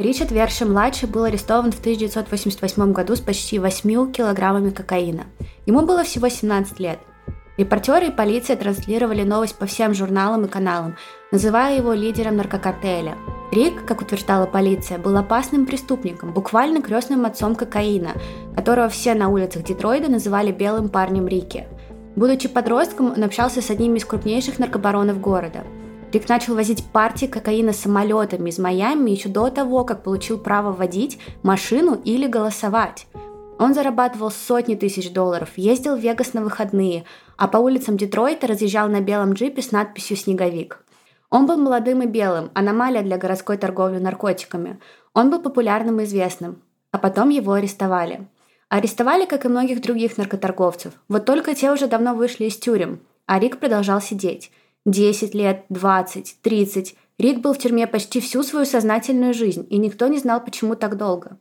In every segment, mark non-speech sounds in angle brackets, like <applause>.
Ричард Верши-младший был арестован в 1988 году с почти 8 килограммами кокаина. Ему было всего 17 лет. Репортеры и полиция транслировали новость по всем журналам и каналам, называя его лидером наркокартеля. Рик, как утверждала полиция, был опасным преступником, буквально крестным отцом кокаина, которого все на улицах Детройда называли белым парнем Рики. Будучи подростком, он общался с одним из крупнейших наркобаронов города – Рик начал возить партии кокаина самолетами из Майами еще до того, как получил право водить машину или голосовать. Он зарабатывал сотни тысяч долларов, ездил в Вегас на выходные, а по улицам Детройта разъезжал на белом джипе с надписью «Снеговик». Он был молодым и белым, аномалия для городской торговли наркотиками. Он был популярным и известным. А потом его арестовали. Арестовали, как и многих других наркоторговцев. Вот только те уже давно вышли из тюрем, а Рик продолжал сидеть. 10 лет, 20, 30. Рик был в тюрьме почти всю свою сознательную жизнь, и никто не знал, почему так долго.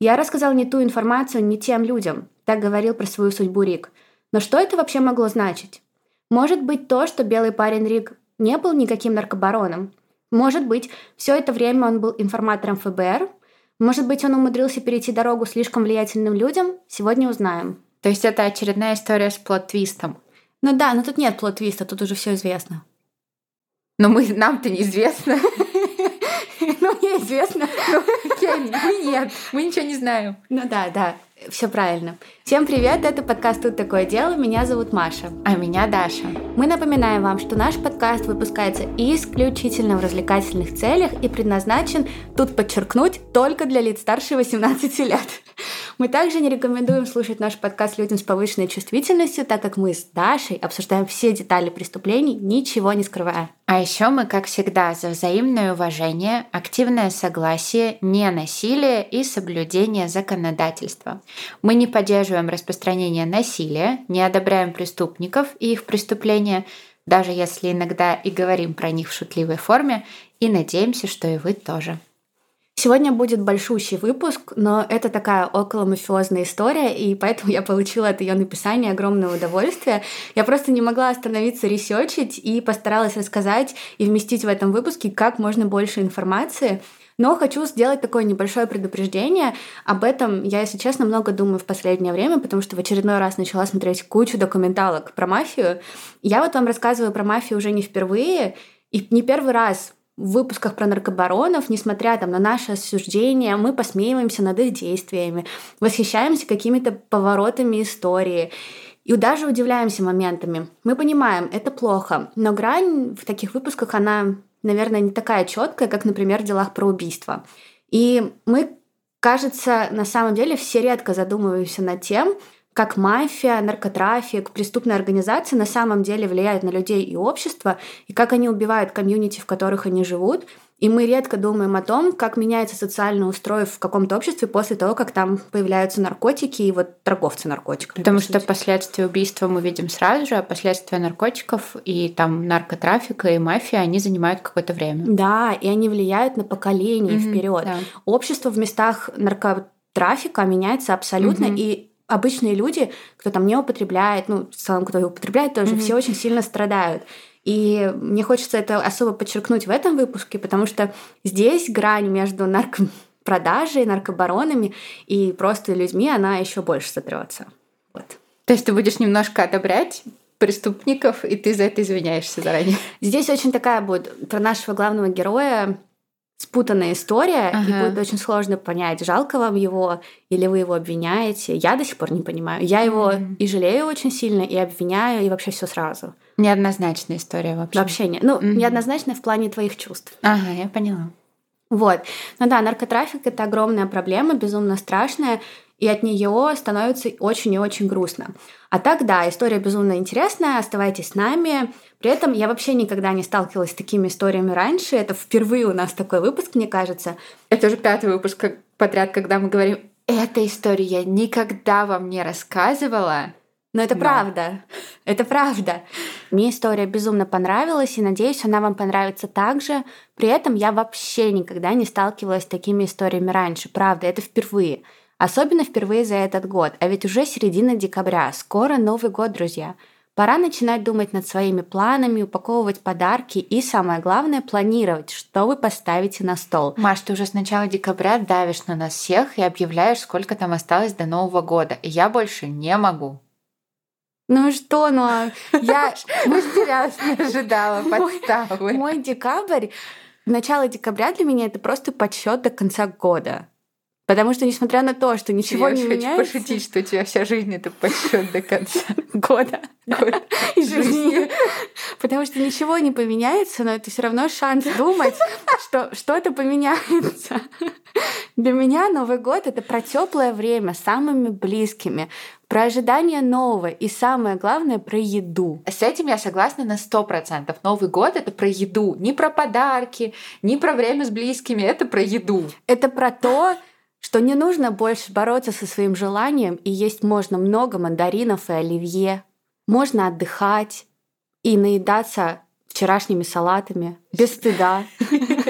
Я рассказал не ту информацию не тем людям, так говорил про свою судьбу Рик. Но что это вообще могло значить? Может быть то, что белый парень Рик не был никаким наркобароном? Может быть, все это время он был информатором ФБР? Может быть, он умудрился перейти дорогу слишком влиятельным людям? Сегодня узнаем. То есть это очередная история с плод-твистом? Ну да, но тут нет плод-твиста, тут уже все известно. Но мы нам-то неизвестно. <laughs> Ну, мне известно. Мы <laughs> нет, мы ничего не знаем. Ну да, да, все правильно. Всем привет, это подкаст «Тут такое дело», меня зовут Маша. А меня Даша. Мы напоминаем вам, что наш подкаст выпускается исключительно в развлекательных целях и предназначен, тут подчеркнуть, только для лиц старше 18 лет. Мы также не рекомендуем слушать наш подкаст людям с повышенной чувствительностью, так как мы с Дашей обсуждаем все детали преступлений, ничего не скрывая. А еще мы, как всегда, за взаимное уважение, активное согласие, не насилие и соблюдение законодательства. Мы не поддерживаем распространение насилия, не одобряем преступников и их преступления, даже если иногда и говорим про них в шутливой форме, и надеемся, что и вы тоже. Сегодня будет большущий выпуск, но это такая около мафиозная история, и поэтому я получила от ее написания огромное удовольствие. Я просто не могла остановиться ресерчить и постаралась рассказать и вместить в этом выпуске как можно больше информации. Но хочу сделать такое небольшое предупреждение. Об этом я, если честно, много думаю в последнее время, потому что в очередной раз начала смотреть кучу документалок про мафию. Я вот вам рассказываю про мафию уже не впервые, и не первый раз в выпусках про наркобаронов, несмотря там, на наше осуждение, мы посмеиваемся над их действиями, восхищаемся какими-то поворотами истории и даже удивляемся моментами. Мы понимаем, это плохо, но грань в таких выпусках, она, наверное, не такая четкая, как, например, в делах про убийство. И мы, кажется, на самом деле все редко задумываемся над тем, как мафия, наркотрафик, преступные организации на самом деле влияют на людей и общество, и как они убивают комьюнити, в которых они живут. И мы редко думаем о том, как меняется социальный устрой в каком-то обществе после того, как там появляются наркотики и вот торговцы наркотиками. Потому что последствия убийства мы видим сразу же, а последствия наркотиков и там наркотрафика и мафия, они занимают какое-то время. Да, и они влияют на поколение mm-hmm, вперед. Да. Общество в местах наркотрафика меняется абсолютно, mm-hmm. и обычные люди, кто там не употребляет, ну, в целом, кто употребляет тоже, mm-hmm. все очень сильно страдают. И мне хочется это особо подчеркнуть в этом выпуске, потому что здесь грань между наркопродажей, наркобаронами и просто людьми, она еще больше сотрется. Вот. То есть ты будешь немножко одобрять преступников, и ты за это извиняешься заранее. Здесь очень такая будет про нашего главного героя спутанная история, ага. и будет очень сложно понять, жалко вам его или вы его обвиняете. Я до сих пор не понимаю. Я его mm. и жалею очень сильно, и обвиняю, и вообще все сразу. Неоднозначная история вообще. Вообще нет. Ну, mm-hmm. неоднозначная в плане твоих чувств. Ага, я поняла. Вот. Ну да, наркотрафик это огромная проблема, безумно страшная и от нее становится очень и очень грустно. А так, да, история безумно интересная, оставайтесь с нами. При этом я вообще никогда не сталкивалась с такими историями раньше. Это впервые у нас такой выпуск, мне кажется. Это уже пятый выпуск подряд, когда мы говорим, эта история я никогда вам не рассказывала. Но это Но. правда. Это правда. Мне история безумно понравилась, и надеюсь, она вам понравится также. При этом я вообще никогда не сталкивалась с такими историями раньше. Правда, это впервые. Особенно впервые за этот год. А ведь уже середина декабря. Скоро Новый год, друзья. Пора начинать думать над своими планами, упаковывать подарки и, самое главное, планировать, что вы поставите на стол. Маш, ты уже с начала декабря давишь на нас всех и объявляешь, сколько там осталось до Нового года. И я больше не могу. Ну что, ну а я <laughs> Растерялась, не ожидала <laughs> подставы. мой декабрь, начало декабря для меня это просто подсчет до конца года. Потому что, несмотря на то, что ничего я не хочу меняется... пошутить, что у тебя вся жизнь это подсчет до конца <laughs> года. года. <laughs> И жизни. Потому что ничего не поменяется, но это все равно шанс думать, что что-то поменяется. Для меня Новый год это про теплое время с самыми близкими, про ожидание нового и самое главное про еду. С этим я согласна на сто процентов. Новый год это про еду, не про подарки, не про время с близкими, это про еду. Это про то, что не нужно больше бороться со своим желанием, и есть можно много мандаринов и оливье. Можно отдыхать и наедаться вчерашними салатами без стыда. <laughs>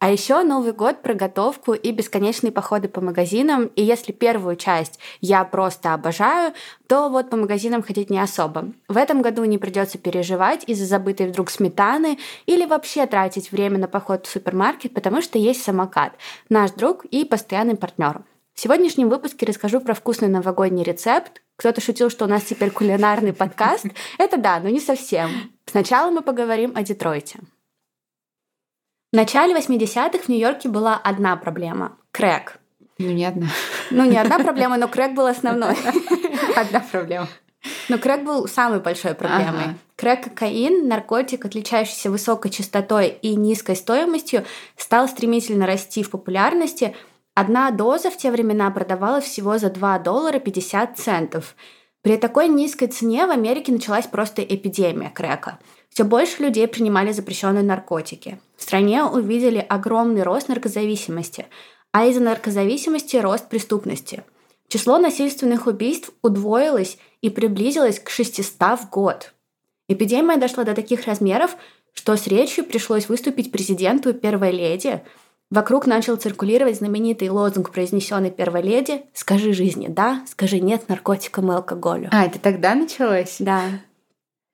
А еще Новый год про готовку и бесконечные походы по магазинам. И если первую часть я просто обожаю, то вот по магазинам ходить не особо. В этом году не придется переживать из-за забытой вдруг сметаны или вообще тратить время на поход в супермаркет, потому что есть самокат, наш друг и постоянный партнер. В сегодняшнем выпуске расскажу про вкусный новогодний рецепт. Кто-то шутил, что у нас теперь кулинарный подкаст. Это да, но не совсем. Сначала мы поговорим о Детройте. В начале 80-х в Нью-Йорке была одна проблема — крэк. Ну, не одна. Ну, не одна проблема, но крэк был основной. <laughs> Одна проблема. Но крэк был самой большой проблемой. Ага. Крэк-кокаин, наркотик, отличающийся высокой частотой и низкой стоимостью, стал стремительно расти в популярности. Одна доза в те времена продавалась всего за 2 доллара 50 центов. При такой низкой цене в Америке началась просто эпидемия крэка. Все больше людей принимали запрещенные наркотики. В стране увидели огромный рост наркозависимости, а из-за наркозависимости рост преступности. Число насильственных убийств удвоилось и приблизилось к 600 в год. Эпидемия дошла до таких размеров, что с речью пришлось выступить президенту и первой леди. Вокруг начал циркулировать знаменитый лозунг, произнесенный первой леди «Скажи жизни да, скажи нет наркотикам и алкоголю». А, это тогда началось? Да.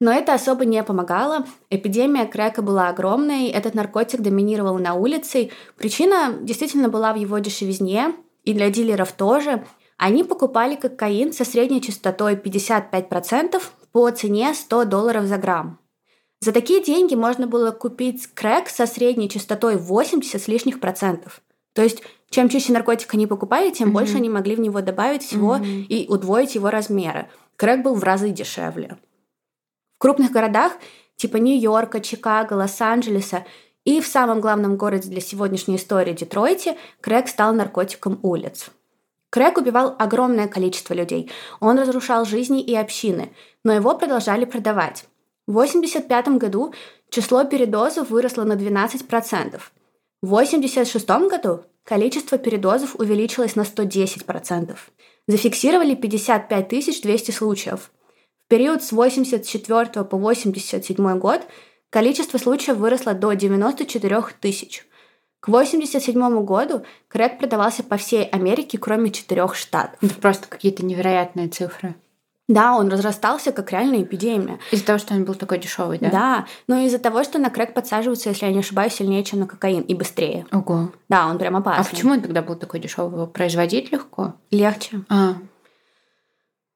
Но это особо не помогало. Эпидемия крэка была огромной, этот наркотик доминировал на улице. Причина действительно была в его дешевизне, и для дилеров тоже. Они покупали кокаин со средней частотой 55% по цене 100 долларов за грамм. За такие деньги можно было купить крэк со средней частотой 80 с лишних процентов. То есть, чем чище наркотик они покупали, тем Мгм. больше они могли в него добавить всего Мгм. и удвоить его размеры. Крэк был в разы дешевле. В крупных городах типа Нью-Йорка, Чикаго, Лос-Анджелеса и в самом главном городе для сегодняшней истории Детройте крэк стал наркотиком улиц. Крэк убивал огромное количество людей. Он разрушал жизни и общины, но его продолжали продавать. В 1985 году число передозов выросло на 12%. В 1986 году количество передозов увеличилось на 110%. Зафиксировали 55 200 случаев. Период с 84 по 87 год количество случаев выросло до 94 тысяч. К 87 году крэк продавался по всей Америке, кроме четырех штатов. Это просто какие-то невероятные цифры. Да, он разрастался как реальная эпидемия. Из-за того, что он был такой дешевый, да? Да, но из-за того, что на крэк подсаживаются, если я не ошибаюсь, сильнее, чем на кокаин, и быстрее. Ого. Да, он прям опасный. А почему он тогда был такой дешевый? Его производить легко? Легче. А,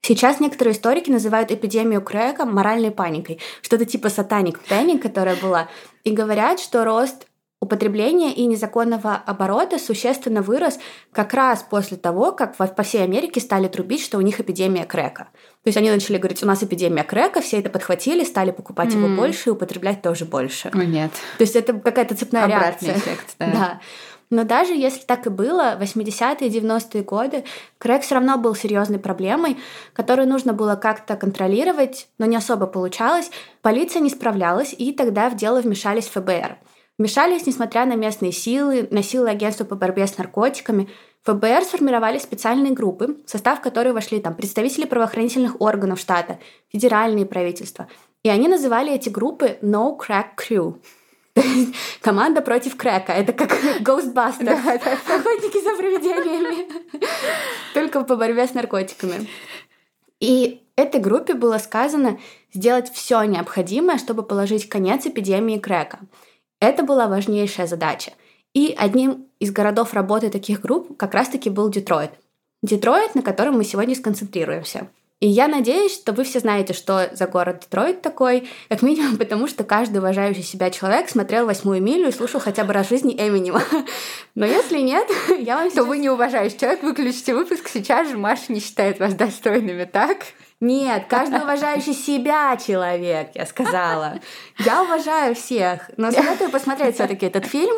Сейчас некоторые историки называют эпидемию крэка моральной паникой. Что-то типа сатаник паник, которая была. И говорят, что рост употребления и незаконного оборота существенно вырос как раз после того, как по всей Америке стали трубить, что у них эпидемия крэка. То есть они начали говорить, у нас эпидемия крэка, все это подхватили, стали покупать его М. больше и употреблять тоже больше. о, нет. То есть это какая-то цепная Обратный реакция. эффект, да. <laughs> Да. Но даже если так и было, 80-е и 90-е годы крэк все равно был серьезной проблемой, которую нужно было как-то контролировать, но не особо получалось. Полиция не справлялась, и тогда в дело вмешались ФБР. Вмешались, несмотря на местные силы, на силы агентства по борьбе с наркотиками. ФБР сформировали специальные группы, в состав которой вошли там представители правоохранительных органов штата, федеральные правительства. И они называли эти группы No Crack Crew. <laughs> Команда против крэка. Это как <laughs> Ghostbusters. Охотники за привидениями. <laughs> Только по борьбе с наркотиками. И Этой группе было сказано сделать все необходимое, чтобы положить конец эпидемии крека. Это была важнейшая задача. И одним из городов работы таких групп как раз-таки был Детройт. Детройт, на котором мы сегодня сконцентрируемся. И я надеюсь, что вы все знаете, что за город Детройт такой, как минимум <laughs> потому, что каждый уважающий себя человек смотрел «Восьмую милю» и слушал хотя бы раз в жизни Эминема. <laughs> Но если нет, <laughs> я вам сейчас... То вы не уважающий человек, выключите выпуск сейчас же, Маша не считает вас достойными, так? Нет, каждый <laughs> уважающий себя человек, я сказала. Я уважаю всех, но советую посмотреть все таки этот фильм.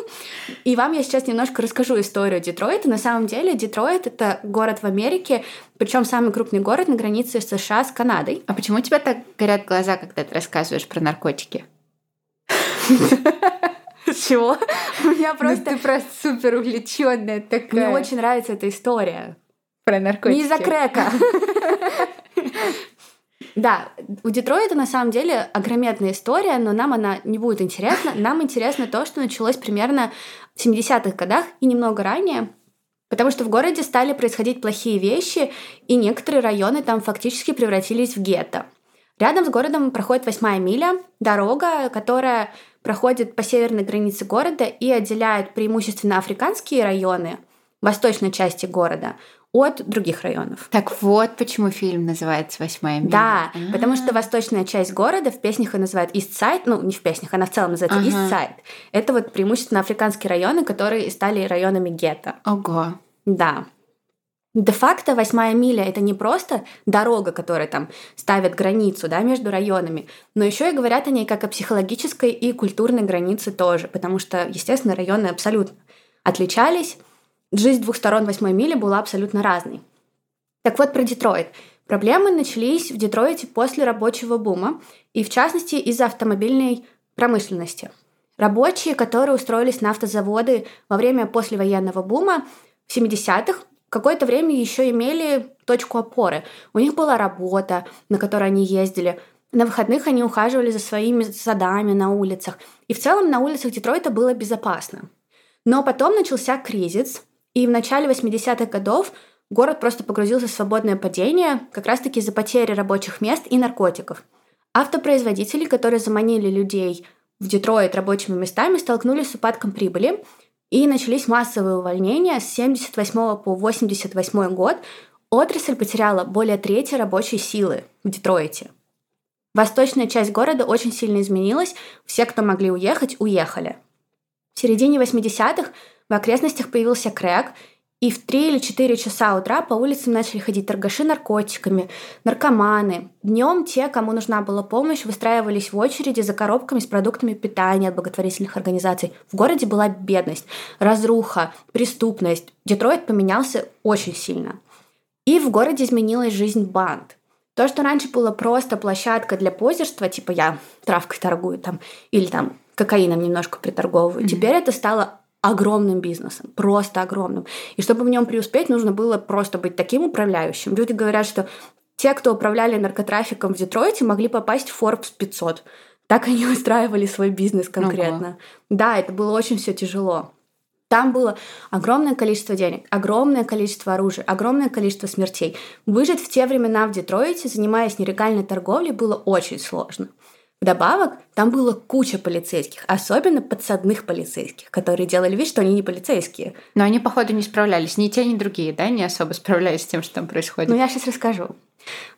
И вам я сейчас немножко расскажу историю Детройта. На самом деле Детройт — это город в Америке, причем самый крупный город на границе США с Канадой. А почему у тебя так горят глаза, когда ты рассказываешь про наркотики? Чего? У меня просто... ты просто супер увлеченная такая. Мне очень нравится эта история. Про наркотики. Не из-за крека. <laughs> Да, у Детройта на самом деле огрометная история, но нам она не будет интересна. <laughs> Нам интересно то, что началось примерно в 70-х годах и немного ранее, потому что в городе стали происходить плохие вещи, и некоторые районы там фактически превратились в гетто. Рядом с городом проходит восьмая миля, дорога, которая проходит по северной границе города и отделяет преимущественно африканские районы, восточной части города, от других районов. Так вот, почему фильм называется «Восьмая миля». Да, А-а-а. потому что восточная часть города в песнях ее называют Side, ну, не в песнях, она в целом называется ага. Side. Это вот преимущественно африканские районы, которые стали районами гетто. Ого. Да. Де-факто восьмая миля это не просто дорога, которая там ставит границу да, между районами, но еще и говорят о ней как о психологической и культурной границе тоже, потому что, естественно, районы абсолютно отличались жизнь двух сторон восьмой мили была абсолютно разной. Так вот про Детройт. Проблемы начались в Детройте после рабочего бума, и в частности из-за автомобильной промышленности. Рабочие, которые устроились на автозаводы во время послевоенного бума в 70-х, какое-то время еще имели точку опоры. У них была работа, на которой они ездили. На выходных они ухаживали за своими садами на улицах. И в целом на улицах Детройта было безопасно. Но потом начался кризис, и в начале 80-х годов город просто погрузился в свободное падение как раз-таки из-за потери рабочих мест и наркотиков. Автопроизводители, которые заманили людей в Детройт рабочими местами, столкнулись с упадком прибыли, и начались массовые увольнения с 78 по 88 год. Отрасль потеряла более трети рабочей силы в Детройте. Восточная часть города очень сильно изменилась, все, кто могли уехать, уехали. В середине 80-х в окрестностях появился крэк, и в 3 или 4 часа утра по улицам начали ходить торгаши наркотиками, наркоманы. Днем те, кому нужна была помощь, выстраивались в очереди за коробками с продуктами питания от благотворительных организаций. В городе была бедность, разруха, преступность. Детройт поменялся очень сильно. И в городе изменилась жизнь банд. То, что раньше было просто площадка для позерства, типа я травкой торгую там, или там кокаином немножко приторговываю, mm-hmm. теперь это стало огромным бизнесом, просто огромным. И чтобы в нем преуспеть, нужно было просто быть таким управляющим. Люди говорят, что те, кто управляли наркотрафиком в Детройте, могли попасть в Forbes 500. Так они <laughs> устраивали свой бизнес конкретно. Ага. Да, это было очень все тяжело. Там было огромное количество денег, огромное количество оружия, огромное количество смертей. Выжить в те времена в Детройте, занимаясь нелегальной торговлей, было очень сложно. Вдобавок, там было куча полицейских, особенно подсадных полицейских, которые делали вид, что они не полицейские. Но они, походу, не справлялись. Ни те, ни другие, да, не особо справлялись с тем, что там происходит. Ну, я сейчас расскажу.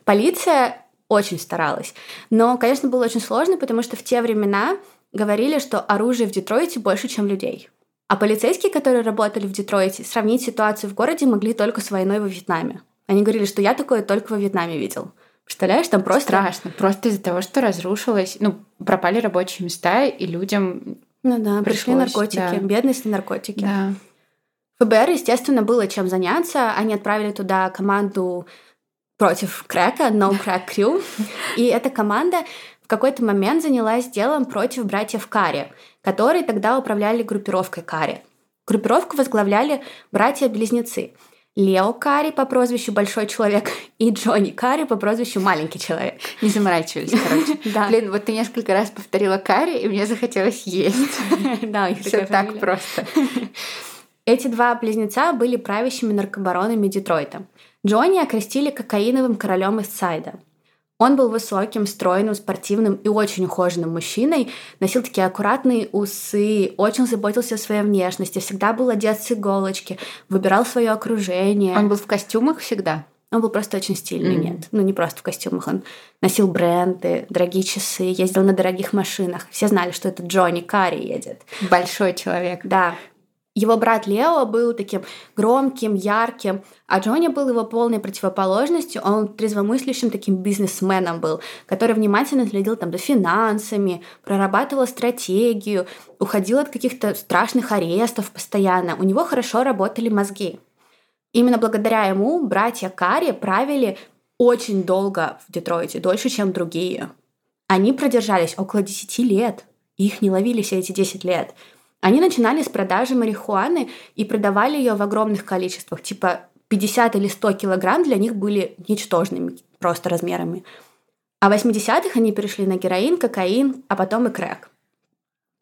Полиция очень старалась. Но, конечно, было очень сложно, потому что в те времена говорили, что оружие в Детройте больше, чем людей. А полицейские, которые работали в Детройте, сравнить ситуацию в городе могли только с войной во Вьетнаме. Они говорили, что я такое только во Вьетнаме видел. Представляешь, там просто... Страшно. Просто из-за того, что разрушилось... Ну, пропали рабочие места, и людям Ну да, пришлось, пришли наркотики. Да. Бедность и наркотики. Да. ФБР, естественно, было чем заняться. Они отправили туда команду против Крэка, No Crack Crew. <laughs> И эта команда в какой-то момент занялась делом против братьев Карри, которые тогда управляли группировкой Карри. Группировку возглавляли братья-близнецы – Лео Карри по прозвищу Большой Человек и Джонни Карри по прозвищу Маленький Человек. Не заморачивались, короче. <laughs> Да. Блин, вот ты несколько раз повторила Карри, и мне захотелось есть. <laughs> Да, их Все так просто. <laughs> Эти два близнеца были правящими наркобаронами Детройта. Джонни окрестили кокаиновым королем из Сайда. Он был высоким, стройным, спортивным и очень ухоженным мужчиной, носил такие аккуратные усы, очень заботился о своей внешности, всегда был одет с иголочки, выбирал свое окружение. Он был в костюмах всегда? Он был просто очень стильный, mm-hmm. нет. Ну, не просто в костюмах. Он носил бренды, дорогие часы, ездил на дорогих машинах. Все знали, что это Джонни Карри едет. Большой человек. Да. Его брат Лео был таким громким, ярким, а Джонни был его полной противоположностью. Он трезвомыслящим таким бизнесменом был, который внимательно следил там за финансами, прорабатывал стратегию, уходил от каких-то страшных арестов постоянно. У него хорошо работали мозги. Именно благодаря ему братья Карри правили очень долго в Детройте, дольше, чем другие. Они продержались около 10 лет. Их не ловили все эти 10 лет – они начинали с продажи марихуаны и продавали ее в огромных количествах, типа 50 или 100 килограмм для них были ничтожными просто размерами. А в 80-х они перешли на героин, кокаин, а потом и крэк.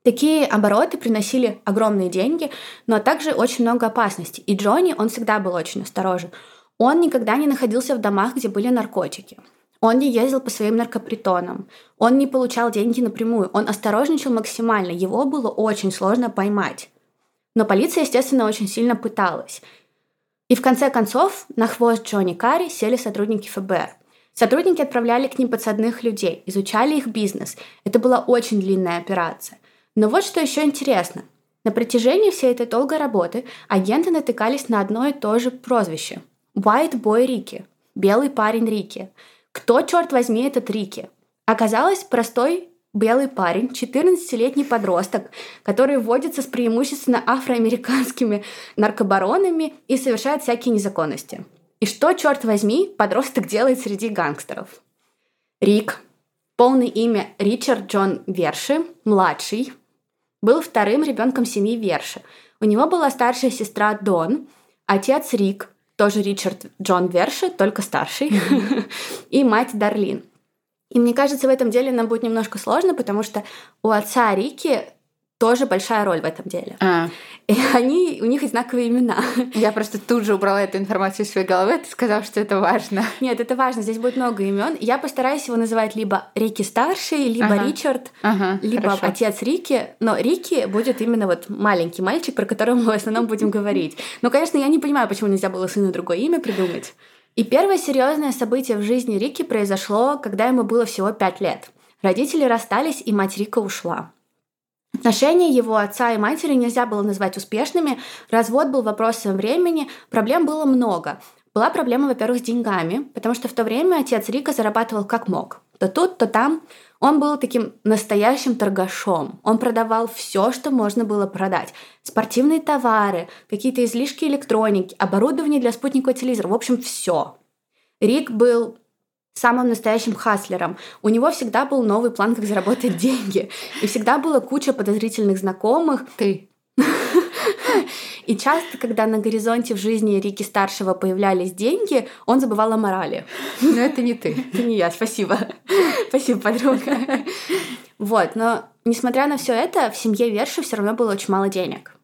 Такие обороты приносили огромные деньги, но также очень много опасностей. И Джонни, он всегда был очень осторожен. Он никогда не находился в домах, где были наркотики. Он не ездил по своим наркопритонам. Он не получал деньги напрямую. Он осторожничал максимально. Его было очень сложно поймать. Но полиция, естественно, очень сильно пыталась. И в конце концов на хвост Джонни Карри сели сотрудники ФБР. Сотрудники отправляли к ним подсадных людей, изучали их бизнес. Это была очень длинная операция. Но вот что еще интересно. На протяжении всей этой долгой работы агенты натыкались на одно и то же прозвище – White Boy Рики – белый парень Рики – кто, черт возьми, этот Рики? Оказалось, простой белый парень, 14-летний подросток, который водится с преимущественно афроамериканскими наркобаронами и совершает всякие незаконности. И что, черт возьми, подросток делает среди гангстеров? Рик, полное имя Ричард Джон Верши, младший, был вторым ребенком семьи Верши. У него была старшая сестра Дон, отец Рик, тоже Ричард Джон Верши, только старший, <laughs> и мать Дарлин. И мне кажется, в этом деле нам будет немножко сложно, потому что у отца Рики тоже большая роль в этом деле. А. И они, у них одинаковые имена. Я просто тут же убрала эту информацию из своей головы, ты сказал, что это важно. Нет, это важно, здесь будет много имен. Я постараюсь его называть либо Рики старший, либо ага. Ричард, ага, либо хорошо. отец Рики. Но Рики будет именно вот маленький мальчик, про которого мы в основном будем говорить. Но, конечно, я не понимаю, почему нельзя было сыну другое имя придумать. И первое серьезное событие в жизни Рики произошло, когда ему было всего пять лет. Родители расстались, и мать Рика ушла. Отношения его отца и матери нельзя было назвать успешными, развод был вопросом времени, проблем было много. Была проблема, во-первых, с деньгами, потому что в то время отец Рика зарабатывал как мог. То тут, то там. Он был таким настоящим торгашом. Он продавал все, что можно было продать. Спортивные товары, какие-то излишки электроники, оборудование для спутникового телевизора. В общем, все. Рик был самым настоящим хаслером. У него всегда был новый план, как заработать <laughs> деньги. И всегда была куча подозрительных знакомых. Ты. И часто, когда на горизонте в жизни Рики старшего появлялись деньги, он забывал о морали. Но это не ты. Это не я, спасибо. Спасибо, подруга. Вот, но несмотря на все это, в семье Верши все равно было очень мало денег.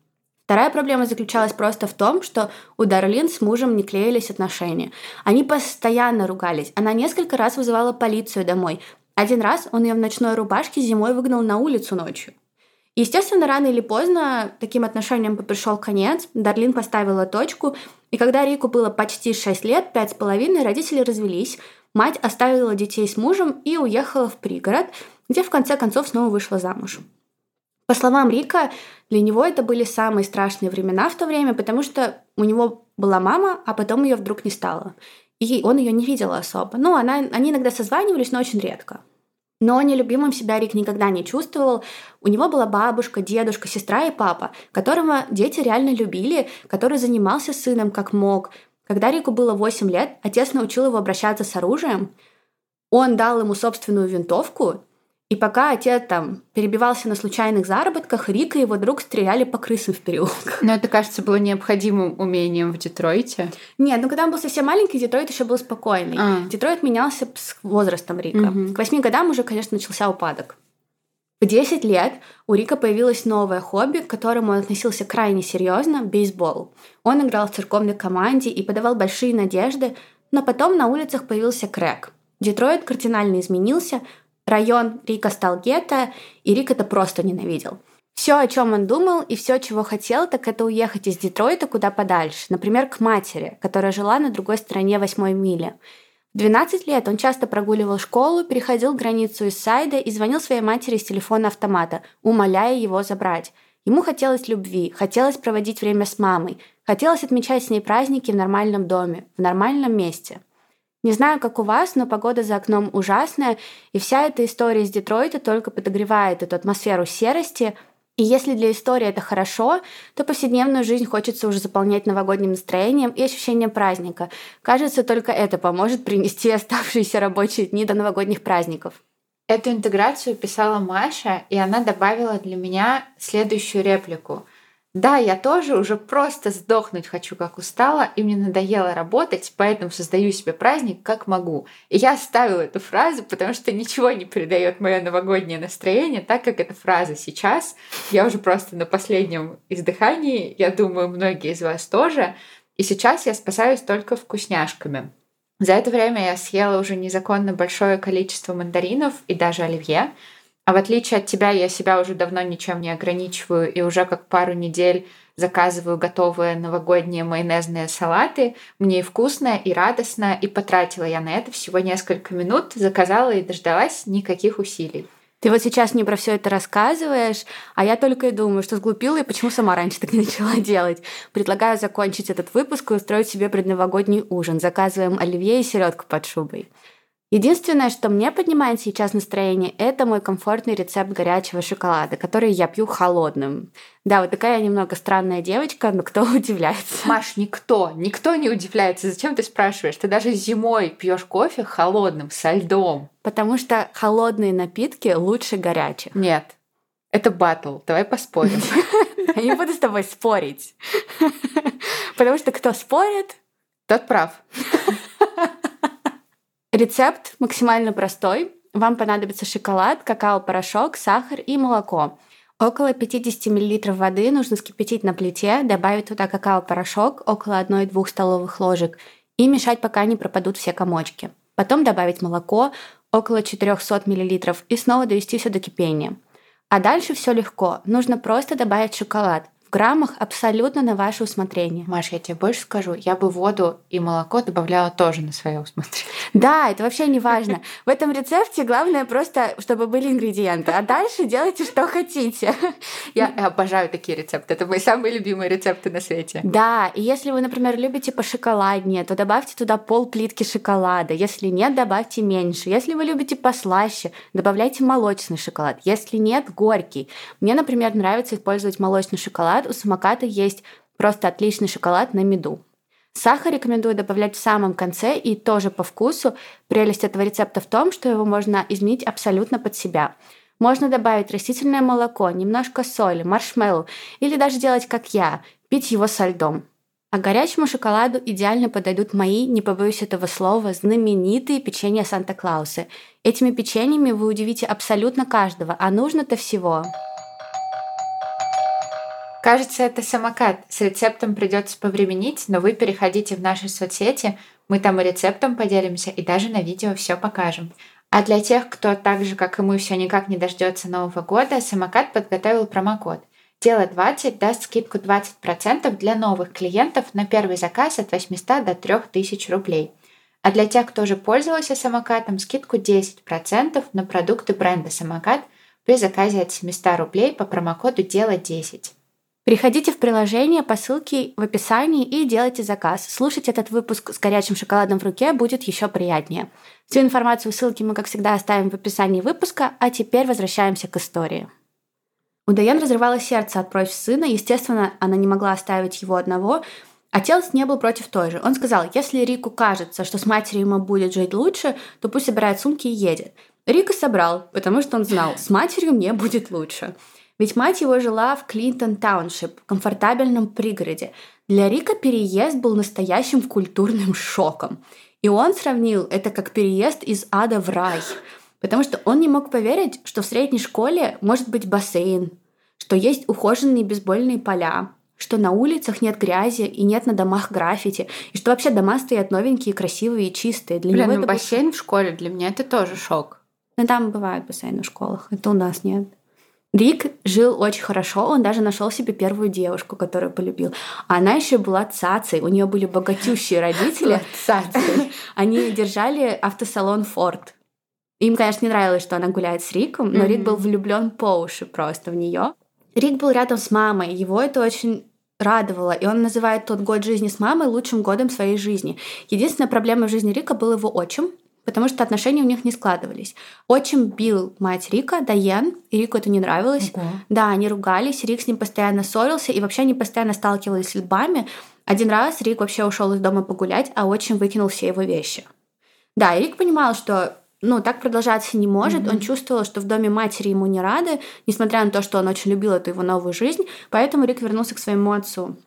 Вторая проблема заключалась просто в том, что у Дарлин с мужем не клеились отношения. Они постоянно ругались. Она несколько раз вызывала полицию домой. Один раз он ее в ночной рубашке зимой выгнал на улицу ночью. Естественно, рано или поздно таким отношениям пришел конец. Дарлин поставила точку, и когда Рику было почти 6 лет, пять с половиной, родители развелись. Мать оставила детей с мужем и уехала в пригород, где в конце концов снова вышла замуж. По словам Рика, для него это были самые страшные времена в то время, потому что у него была мама, а потом ее вдруг не стало. И он ее не видел особо. Ну, она, они иногда созванивались, но очень редко. Но нелюбимым себя Рик никогда не чувствовал. У него была бабушка, дедушка, сестра и папа, которого дети реально любили, который занимался сыном как мог. Когда Рику было 8 лет, отец научил его обращаться с оружием. Он дал ему собственную винтовку, и пока отец там перебивался на случайных заработках, Рика и его друг стреляли по крысам в переулках. Но это, кажется, было необходимым умением в Детройте. Нет, ну когда он был совсем маленький, Детройт еще был спокойный. А. Детройт менялся с возрастом Рика. Угу. К восьми годам уже, конечно, начался упадок. В 10 лет у Рика появилось новое хобби, к которому он относился крайне серьезно – бейсбол. Он играл в церковной команде и подавал большие надежды, но потом на улицах появился крэк – Детройт кардинально изменился, район Рика стал гетто, и Рик это просто ненавидел. Все, о чем он думал и все, чего хотел, так это уехать из Детройта куда подальше, например, к матери, которая жила на другой стороне восьмой мили. В 12 лет он часто прогуливал школу, переходил границу из Сайда и звонил своей матери с телефона автомата, умоляя его забрать. Ему хотелось любви, хотелось проводить время с мамой, хотелось отмечать с ней праздники в нормальном доме, в нормальном месте. Не знаю, как у вас, но погода за окном ужасная, и вся эта история из Детройта только подогревает эту атмосферу серости, и если для истории это хорошо, то повседневную жизнь хочется уже заполнять новогодним настроением и ощущением праздника. Кажется, только это поможет принести <laughs> оставшиеся рабочие дни до новогодних праздников. Эту интеграцию писала Маша, и она добавила для меня следующую реплику – да, я тоже уже просто сдохнуть хочу, как устала, и мне надоело работать, поэтому создаю себе праздник, как могу. И я оставила эту фразу, потому что ничего не передает мое новогоднее настроение, так как эта фраза сейчас. Я уже просто на последнем издыхании, я думаю, многие из вас тоже. И сейчас я спасаюсь только вкусняшками. За это время я съела уже незаконно большое количество мандаринов и даже оливье. А в отличие от тебя, я себя уже давно ничем не ограничиваю и уже как пару недель заказываю готовые новогодние майонезные салаты. Мне и вкусно, и радостно, и потратила я на это всего несколько минут, заказала и дождалась никаких усилий. Ты вот сейчас мне про все это рассказываешь, а я только и думаю, что сглупила и почему сама раньше так не <laughs> начала делать. Предлагаю закончить этот выпуск и устроить себе предновогодний ужин. Заказываем оливье и селедку под шубой. Единственное, что мне поднимает сейчас настроение, это мой комфортный рецепт горячего шоколада, который я пью холодным. Да, вот такая немного странная девочка, но кто <laughs> удивляется? Маш, никто, никто не удивляется. Зачем ты спрашиваешь? Ты даже зимой пьешь кофе холодным, со льдом. Потому что холодные напитки лучше горячих. Нет, это батл. Давай поспорим. <laughs> Я не буду с тобой спорить. <laughs> Потому что кто спорит, тот прав. Рецепт максимально простой. Вам понадобится шоколад, какао-порошок, сахар и молоко. Около 50 мл воды нужно вскипятить на плите, добавить туда какао-порошок, около 1-2 столовых ложек, и мешать, пока не пропадут все комочки. Потом добавить молоко, около 400 мл, и снова довести все до кипения. А дальше все легко. Нужно просто добавить шоколад граммах абсолютно на ваше усмотрение. Маш, я тебе больше скажу, я бы воду и молоко добавляла тоже на свое усмотрение. Да, это вообще не важно. <laughs> В этом рецепте главное просто, чтобы были ингредиенты, а дальше делайте, что хотите. Я обожаю такие рецепты. Это мои самые любимые рецепты на свете. Да, и если вы, например, любите по шоколаднее, то добавьте туда пол плитки шоколада. Если нет, добавьте меньше. Если вы любите послаще, добавляйте молочный шоколад. Если нет, горький. Мне, например, нравится использовать молочный шоколад. У самоката есть просто отличный шоколад на меду. Сахар рекомендую добавлять в самом конце и тоже по вкусу. Прелесть этого рецепта в том, что его можно изменить абсолютно под себя. Можно добавить растительное молоко, немножко соли, маршмеллоу или даже делать как я, пить его со льдом. А горячему шоколаду идеально подойдут мои, не побоюсь этого слова, знаменитые печенья Санта-Клаусы. Этими печеньями вы удивите абсолютно каждого, а нужно-то всего. Кажется, это самокат. С рецептом придется повременить, но вы переходите в наши соцсети, мы там и рецептом поделимся, и даже на видео все покажем. А для тех, кто так же, как и мы, все никак не дождется Нового года, самокат подготовил промокод. Дело 20 даст скидку 20% для новых клиентов на первый заказ от 800 до 3000 рублей. А для тех, кто уже пользовался самокатом, скидку 10% на продукты бренда «Самокат» при заказе от 700 рублей по промокоду «Дело 10». Переходите в приложение по ссылке в описании и делайте заказ. Слушать этот выпуск с горячим шоколадом в руке будет еще приятнее. Всю информацию в ссылке мы, как всегда, оставим в описании выпуска, а теперь возвращаемся к истории. У Даян разрывало сердце от просьб сына, естественно, она не могла оставить его одного, Отец не был против тоже. Он сказал, если Рику кажется, что с матерью ему будет жить лучше, то пусть собирает сумки и едет. Рик собрал, потому что он знал, с матерью мне будет лучше. Ведь мать его жила в Клинтон Тауншип, комфортабельном пригороде. Для Рика переезд был настоящим культурным шоком. И он сравнил это как переезд из ада в рай. Потому что он не мог поверить, что в средней школе может быть бассейн, что есть ухоженные бейсбольные поля, что на улицах нет грязи и нет на домах граффити, и что вообще дома стоят новенькие, красивые и чистые. Для Блин, него ну это бассейн был... в школе для меня это тоже шок. Ну там бывают бассейны в школах, это у нас нет. Рик жил очень хорошо, он даже нашел себе первую девушку, которую полюбил. А она еще была цацей, у нее были богатющие родители. <laughs> Они держали автосалон Форд. Им, конечно, не нравилось, что она гуляет с Риком, но Рик был влюблен по уши просто в нее. Рик был рядом с мамой, его это очень радовало, и он называет тот год жизни с мамой лучшим годом своей жизни. Единственная проблема в жизни Рика был его отчим, потому что отношения у них не складывались. Отчим бил мать Рика, Дайен, и Рику это не нравилось. Ого. Да, они ругались, Рик с ним постоянно ссорился, и вообще они постоянно сталкивались с льбами. Один раз Рик вообще ушел из дома погулять, а отчим выкинул все его вещи. Да, и Рик понимал, что ну, так продолжаться не может. Mm-hmm. Он чувствовал, что в доме матери ему не рады, несмотря на то, что он очень любил эту его новую жизнь. Поэтому Рик вернулся к своему отцу.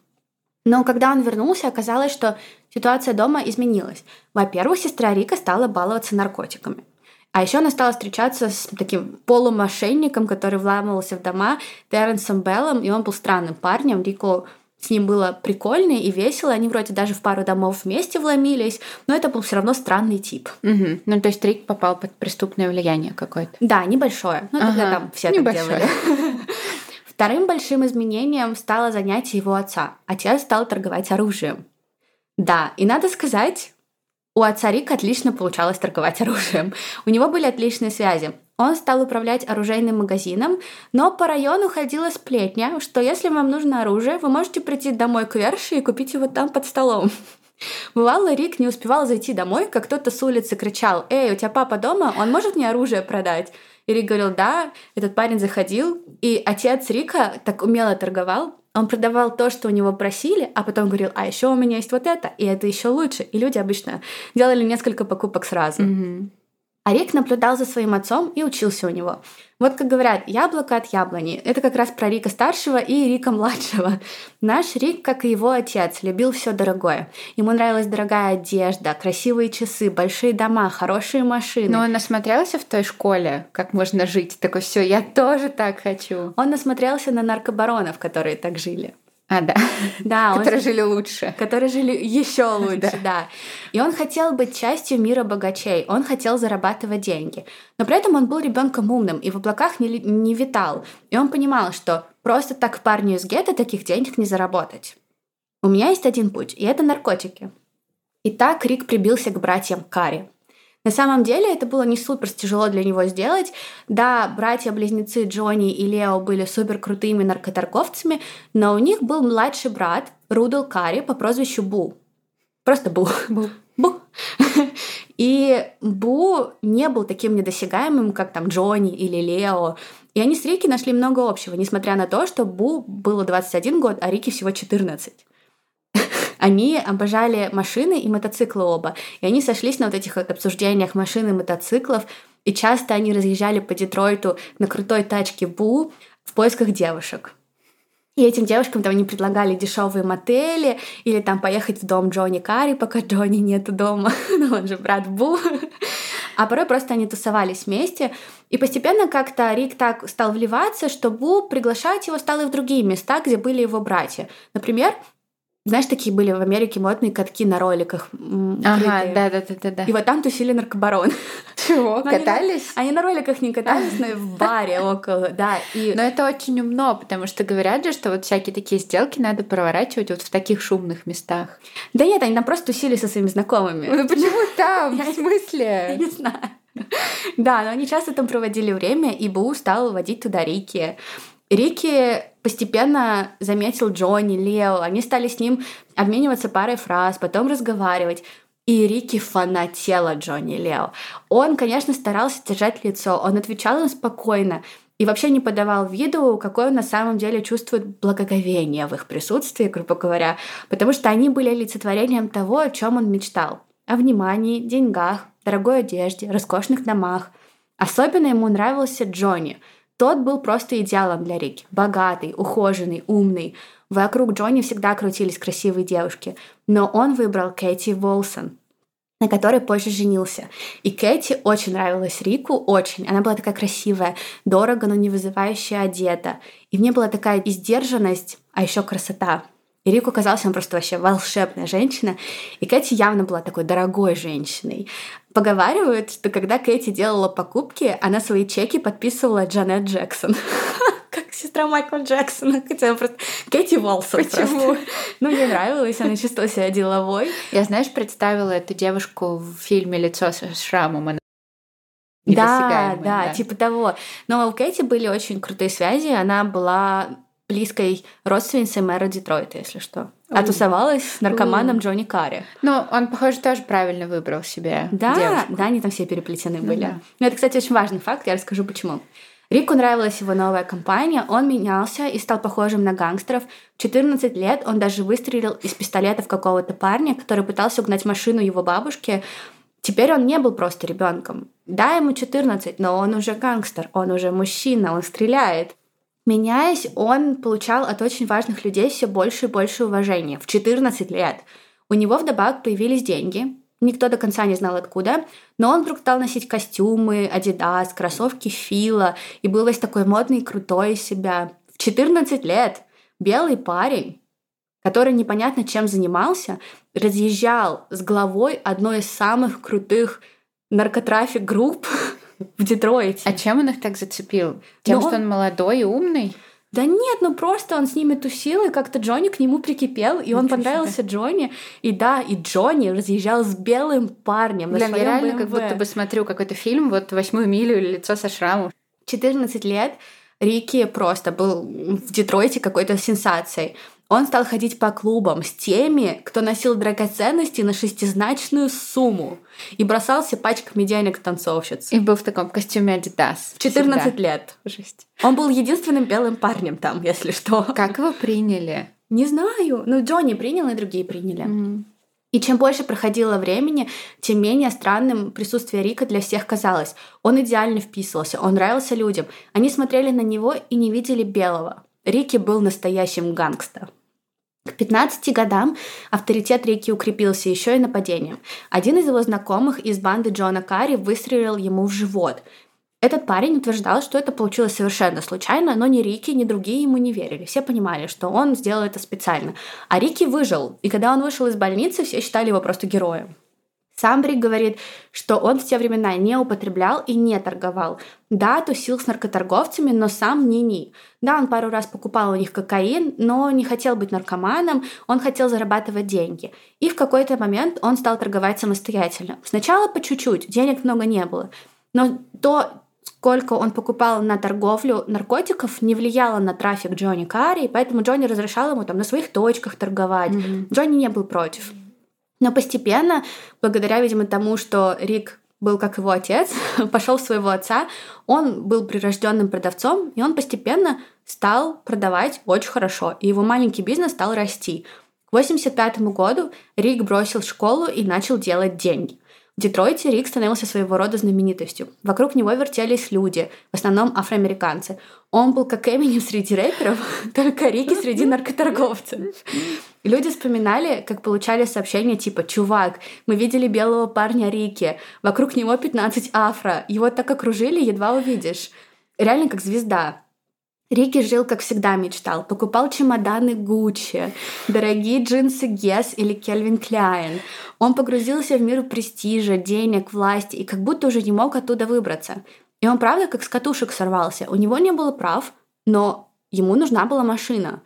Но когда он вернулся, оказалось, что ситуация дома изменилась. Во-первых, сестра Рика стала баловаться наркотиками. А еще она стала встречаться с таким полумошенником, который вламывался в дома, Терренсом Беллом, и он был странным парнем. Рику с ним было прикольно и весело. Они вроде даже в пару домов вместе вломились, но это был все равно странный тип. Угу. Ну, то есть Рик попал под преступное влияние какое-то. Да, небольшое. Ну, ага. тогда там все небольшое. так делали. Вторым большим изменением стало занятие его отца. Отец стал торговать оружием. Да, и надо сказать, у отца Рика отлично получалось торговать оружием. У него были отличные связи. Он стал управлять оружейным магазином, но по району ходила сплетня, что если вам нужно оружие, вы можете прийти домой к Верше и купить его там под столом. Бывало, Рик не успевал зайти домой, как кто-то с улицы кричал «Эй, у тебя папа дома? Он может мне оружие продать?» И Рик говорил «Да». Этот парень заходил, и отец Рика так умело торговал, он продавал то, что у него просили, а потом говорил, а еще у меня есть вот это, и это еще лучше. И люди обычно делали несколько покупок сразу. Mm-hmm. А Рик наблюдал за своим отцом и учился у него. Вот как говорят, яблоко от яблони. Это как раз про Рика старшего и Рика младшего. <laughs> Наш Рик, как и его отец, любил все дорогое. Ему нравилась дорогая одежда, красивые часы, большие дома, хорошие машины. Но он насмотрелся в той школе, как можно жить. Такой, все, я тоже так хочу. Он насмотрелся на наркобаронов, которые так жили. А, да. Да, которые он, жили лучше. Которые жили еще лучше, да. да. И он хотел быть частью мира богачей, он хотел зарабатывать деньги. Но при этом он был ребенком умным и в облаках не, не витал. И он понимал, что просто так парню из гетто таких денег не заработать. У меня есть один путь, и это наркотики. И так Рик прибился к братьям Кари. На самом деле это было не супер тяжело для него сделать. Да, братья-близнецы Джонни и Лео были супер крутыми наркоторговцами, но у них был младший брат Рудл Карри по прозвищу Бу. Просто Бу. Бу. Бу. И Бу не был таким недосягаемым, как там Джонни или Лео. И они с Рики нашли много общего, несмотря на то, что Бу было 21 год, а Рики всего 14. Они обожали машины и мотоциклы оба. И они сошлись на вот этих обсуждениях машин и мотоциклов. И часто они разъезжали по Детройту на крутой тачке Бу в поисках девушек. И этим девушкам там они предлагали дешевые мотели или там поехать в дом Джонни Карри, пока Джонни нет дома, <laughs> ну он же брат Бу. А порой просто они тусовались вместе. И постепенно как-то Рик так стал вливаться, что Бу приглашать его стал и в другие места, где были его братья. Например, знаешь, такие были в Америке модные катки на роликах. Ага, да, да, да, да, да. И вот там тусили наркобарон. <laughs> Чего? Но катались? Они, они на роликах не катались, но в <laughs> баре около, да. И... Но это очень умно, потому что говорят же, что вот всякие такие сделки надо проворачивать вот в таких шумных местах. Да нет, они там просто тусили со своими знакомыми. Ну почему там? <laughs> В смысле? Я не знаю. Да, но они часто там проводили время, и Бу стал водить туда Рики. Рики постепенно заметил Джонни, Лео. Они стали с ним обмениваться парой фраз, потом разговаривать. И Рики фанатела Джонни Лео. Он, конечно, старался держать лицо, он отвечал им спокойно и вообще не подавал виду, какое он на самом деле чувствует благоговение в их присутствии, грубо говоря, потому что они были олицетворением того, о чем он мечтал. О внимании, деньгах, дорогой одежде, роскошных домах. Особенно ему нравился Джонни — тот был просто идеалом для Рики. Богатый, ухоженный, умный. Вокруг Джонни всегда крутились красивые девушки. Но он выбрал Кэти Волсон. на которой позже женился. И Кэти очень нравилась Рику, очень. Она была такая красивая, дорого, но не вызывающая одета. И в ней была такая издержанность, а еще красота. И Рику казалось, она просто вообще волшебная женщина. И Кэти явно была такой дорогой женщиной. Поговаривают, что когда Кэти делала покупки, она свои чеки подписывала Джанет Джексон. <laughs> Как сестра Майкла Джексона. Хотя просто Кэти Волсон Почему? Ну, мне нравилось, она чувствовала себя деловой. Я, знаешь, представила эту девушку в фильме «Лицо с шрамом». Она да, да, да, типа того. Но у Кэти были очень крутые связи. Она была близкой родственницей мэра Детройта, если что. А тусовалась с наркоманом Джонни Карри. Ну, он, похоже, тоже правильно выбрал себе Да, девушку. да, они там все переплетены были. Ну, да. это, кстати, очень важный факт, я расскажу почему. Рику нравилась его новая компания, он менялся и стал похожим на гангстеров. В 14 лет он даже выстрелил из пистолета в какого-то парня, который пытался угнать машину его бабушки. Теперь он не был просто ребенком. Да, ему 14, но он уже гангстер, он уже мужчина, он стреляет. Меняясь, он получал от очень важных людей все больше и больше уважения. В 14 лет. У него вдобавок появились деньги. Никто до конца не знал откуда. Но он вдруг стал носить костюмы, Adidas, кроссовки Фила. И был весь такой модный и крутой себя. В 14 лет белый парень, который непонятно чем занимался, разъезжал с главой одной из самых крутых наркотрафик групп <laughs> в Детройте. А чем он их так зацепил? Тем, Но... что он молодой и умный? Да нет, ну просто он с ними тусил, и как-то Джонни к нему прикипел, и он понравился Джонни. И да, и Джонни разъезжал с белым парнем на меня реально BMW. как будто бы смотрю какой-то фильм, вот «Восьмую милю» или «Лицо со шрамом». 14 лет Рики просто был в Детройте какой-то сенсацией. Он стал ходить по клубам с теми, кто носил драгоценности на шестизначную сумму и бросался пачками денег танцовщиц. И был в таком костюме Adidas. В 14 Всегда. лет. Жесть. Он был единственным белым парнем там, если что. Как его приняли? Не знаю. Ну, Джонни принял, и другие приняли. Mm. И чем больше проходило времени, тем менее странным присутствие Рика для всех казалось. Он идеально вписывался, он нравился людям. Они смотрели на него и не видели белого. Рики был настоящим гангста. К 15 годам авторитет Рики укрепился еще и нападением. Один из его знакомых из банды Джона Карри выстрелил ему в живот. Этот парень утверждал, что это получилось совершенно случайно, но ни Рики, ни другие ему не верили. Все понимали, что он сделал это специально. А Рики выжил, и когда он вышел из больницы, все считали его просто героем. Сам Брик говорит, что он в те времена не употреблял и не торговал. Да, тусил с наркоторговцами, но сам не-ни. Да, он пару раз покупал у них кокаин, но не хотел быть наркоманом, он хотел зарабатывать деньги. И в какой-то момент он стал торговать самостоятельно. Сначала по чуть-чуть, денег много не было. Но то, сколько он покупал на торговлю наркотиков, не влияло на трафик Джонни Карри, поэтому Джонни разрешал ему там на своих точках торговать. Mm-hmm. Джонни не был против. Но постепенно, благодаря, видимо, тому, что Рик был как его отец, <laughs> пошел в своего отца, он был прирожденным продавцом, и он постепенно стал продавать очень хорошо, и его маленький бизнес стал расти. К 1985 году Рик бросил школу и начал делать деньги. В Детройте Рик становился своего рода знаменитостью. Вокруг него вертелись люди, в основном афроамериканцы. Он был как Эминем среди рэперов, <laughs> только Рики среди наркоторговцев. Люди вспоминали, как получали сообщения типа «Чувак, мы видели белого парня Рики, вокруг него 15 афро, его так окружили, едва увидишь». Реально как звезда. Рики жил, как всегда мечтал. Покупал чемоданы Гуччи, дорогие джинсы Guess или Кельвин Кляйн. Он погрузился в мир престижа, денег, власти и как будто уже не мог оттуда выбраться. И он, правда, как с катушек сорвался. У него не было прав, но ему нужна была машина.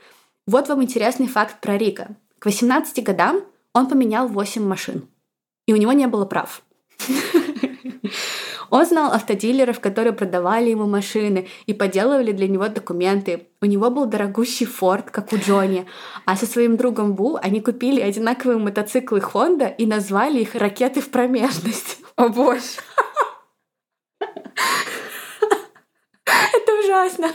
Вот вам интересный факт про Рика. К 18 годам он поменял 8 машин. И у него не было прав. Он знал автодилеров, которые продавали ему машины и поделывали для него документы. У него был дорогущий Форд, как у Джонни. А со своим другом Бу они купили одинаковые мотоциклы Honda и назвали их «Ракеты в промежность». О боже! <laughs> Это ужасно.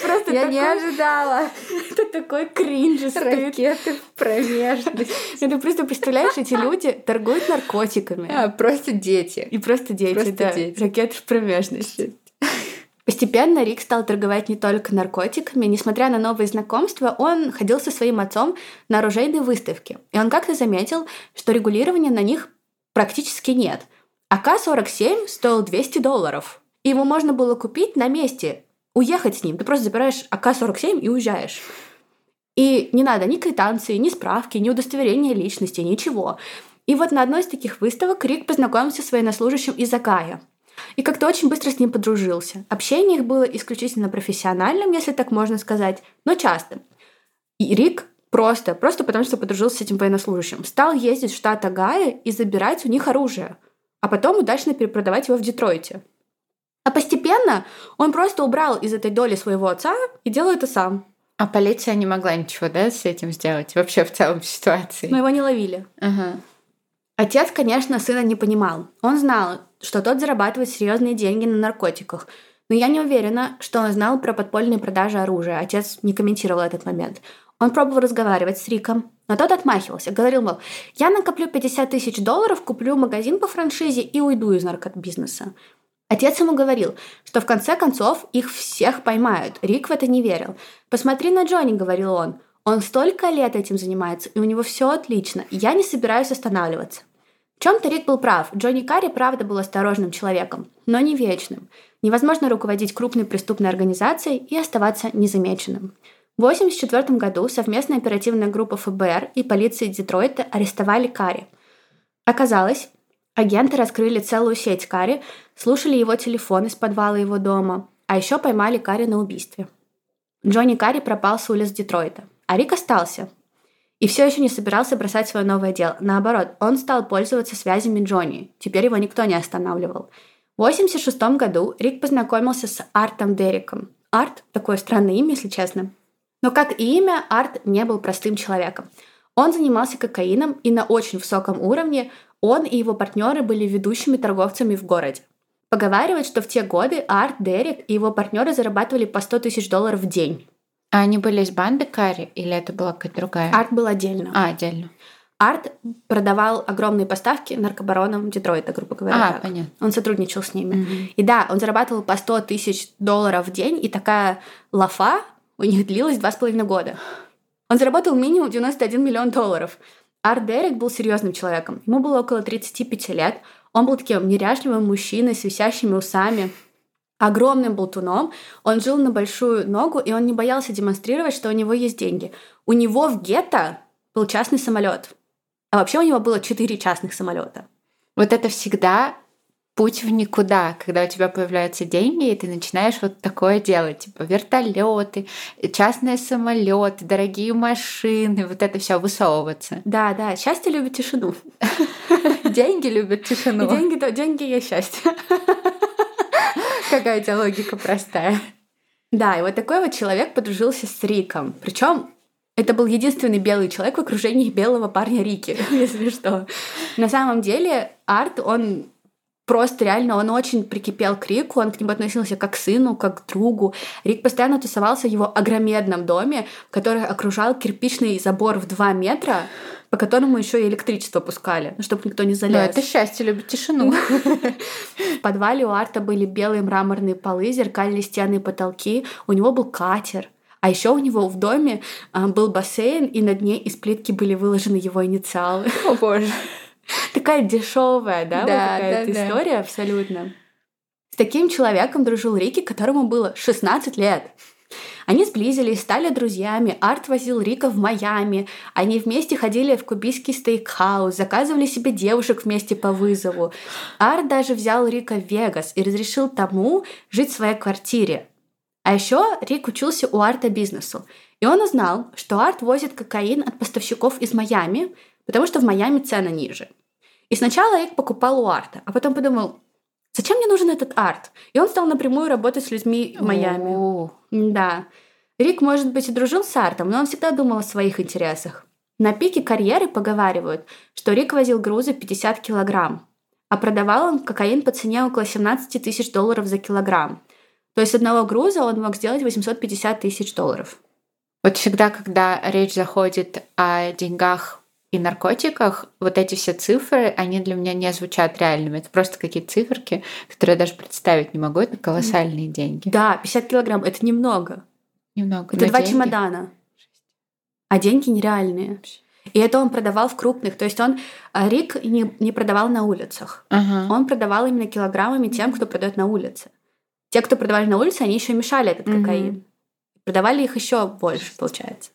просто Я не ожидала. Это такой кринж Ракеты в промежность. Это просто представляешь, эти люди торгуют наркотиками. А, просто дети. И просто дети, да. Ракеты в промежность. Постепенно Рик стал торговать не только наркотиками. Несмотря на новые знакомства, он ходил со своим отцом на оружейные выставки. И он как-то заметил, что регулирования на них практически нет. АК-47 стоил 200 долларов. Его можно было купить на месте, уехать с ним. Ты просто забираешь АК-47 и уезжаешь. И не надо ни квитанции, ни справки, ни удостоверения личности, ничего. И вот на одной из таких выставок Рик познакомился с военнослужащим из Агая – и как-то очень быстро с ним подружился. Общение их было исключительно профессиональным, если так можно сказать, но часто. И Рик просто, просто потому что подружился с этим военнослужащим, стал ездить в штат Агая и забирать у них оружие, а потом удачно перепродавать его в Детройте. А постепенно он просто убрал из этой доли своего отца и делал это сам. А полиция не могла ничего, да, с этим сделать? Вообще в целом ситуации? Но его не ловили. Ага. Отец, конечно, сына не понимал. Он знал, что тот зарабатывает серьезные деньги на наркотиках. Но я не уверена, что он знал про подпольные продажи оружия. Отец не комментировал этот момент. Он пробовал разговаривать с Риком, но тот отмахивался. Говорил, мол, я накоплю 50 тысяч долларов, куплю магазин по франшизе и уйду из наркобизнеса. Отец ему говорил, что в конце концов их всех поймают. Рик в это не верил. «Посмотри на Джонни», — говорил он. «Он столько лет этим занимается, и у него все отлично. Я не собираюсь останавливаться». В чем-то Рик был прав. Джонни Карри правда был осторожным человеком, но не вечным. Невозможно руководить крупной преступной организацией и оставаться незамеченным. В 1984 году совместная оперативная группа ФБР и полиции Детройта арестовали Карри. Оказалось, агенты раскрыли целую сеть Карри, слушали его телефон из подвала его дома, а еще поймали Карри на убийстве. Джонни Карри пропал с улиц Детройта, а Рик остался, и все еще не собирался бросать свое новое дело. Наоборот, он стал пользоваться связями Джонни. Теперь его никто не останавливал. В 1986 году Рик познакомился с Артом Дериком. Арт – такое странное имя, если честно. Но как и имя, Арт не был простым человеком. Он занимался кокаином, и на очень высоком уровне он и его партнеры были ведущими торговцами в городе. Поговаривают, что в те годы Арт, Дерек и его партнеры зарабатывали по 100 тысяч долларов в день. А они были из банды Карри или это была какая-то другая? Арт был отдельно. А, отдельно. Арт продавал огромные поставки наркобаронам Детройта, грубо говоря. А, так. понятно. Он сотрудничал с ними. Мгм. И да, он зарабатывал по 100 тысяч долларов в день, и такая лафа у них длилась два с половиной года. Он заработал минимум 91 миллион долларов. Арт Дерек был серьезным человеком. Ему было около 35 лет. Он был таким неряшливым мужчиной с висящими усами, огромным болтуном. Он жил на большую ногу, и он не боялся демонстрировать, что у него есть деньги. У него в гетто был частный самолет. А вообще у него было четыре частных самолета. Вот это всегда путь в никуда, когда у тебя появляются деньги, и ты начинаешь вот такое делать, типа вертолеты, частные самолеты, дорогие машины, вот это все высовываться. Да, да, счастье любит тишину. <laughs> Деньги любят тишину. Деньги, то деньги есть счастье. <laughs> Какая у тебя логика простая. Да, и вот такой вот человек подружился с Риком. Причем это был единственный белый человек в окружении белого парня Рики, <laughs> если что. На самом деле Арт, он просто реально, он очень прикипел к Рику, он к нему относился как к сыну, как к другу. Рик постоянно тусовался в его огромедном доме, который окружал кирпичный забор в 2 метра, по которому еще и электричество пускали, ну, чтобы никто не залез. это счастье любит тишину. В подвале у Арта были белые мраморные полы, зеркальные стены и потолки. У него был катер. А еще у него в доме а, был бассейн, и на дне из плитки были выложены его инициалы. О боже. Такая дешевая, да, вот Да, какая-то да, да. история абсолютно. С таким человеком дружил Рики, которому было 16 лет. Они сблизились, стали друзьями. Арт возил Рика в Майами. Они вместе ходили в кубийский стейкхаус, заказывали себе девушек вместе по вызову. Арт даже взял Рика в Вегас и разрешил тому жить в своей квартире. А еще Рик учился у Арта бизнесу. И он узнал, что Арт возит кокаин от поставщиков из Майами, потому что в Майами цены ниже. И сначала Рик покупал у Арта, а потом подумал, зачем мне нужен этот арт? И он стал напрямую работать с людьми в Майами. Да. Рик, может быть, и дружил с Артом, но он всегда думал о своих интересах. На пике карьеры поговаривают, что Рик возил грузы 50 килограмм, а продавал он кокаин по цене около 17 тысяч долларов за килограмм. То есть одного груза он мог сделать 850 тысяч долларов. Вот всегда, когда речь заходит о деньгах и наркотиках вот эти все цифры, они для меня не звучат реальными. Это просто какие-то циферки, которые я даже представить не могу. Это колоссальные деньги. Да, 50 килограмм — это немного. Немного. Это два деньги- чемодана. А деньги нереальные. И это он продавал в крупных. То есть он, а, Рик не, не продавал на улицах. Ага. Он продавал именно килограммами тем, кто продает на улице. Те, кто продавали на улице, они еще мешали этот кокаин. Продавали их еще больше, получается.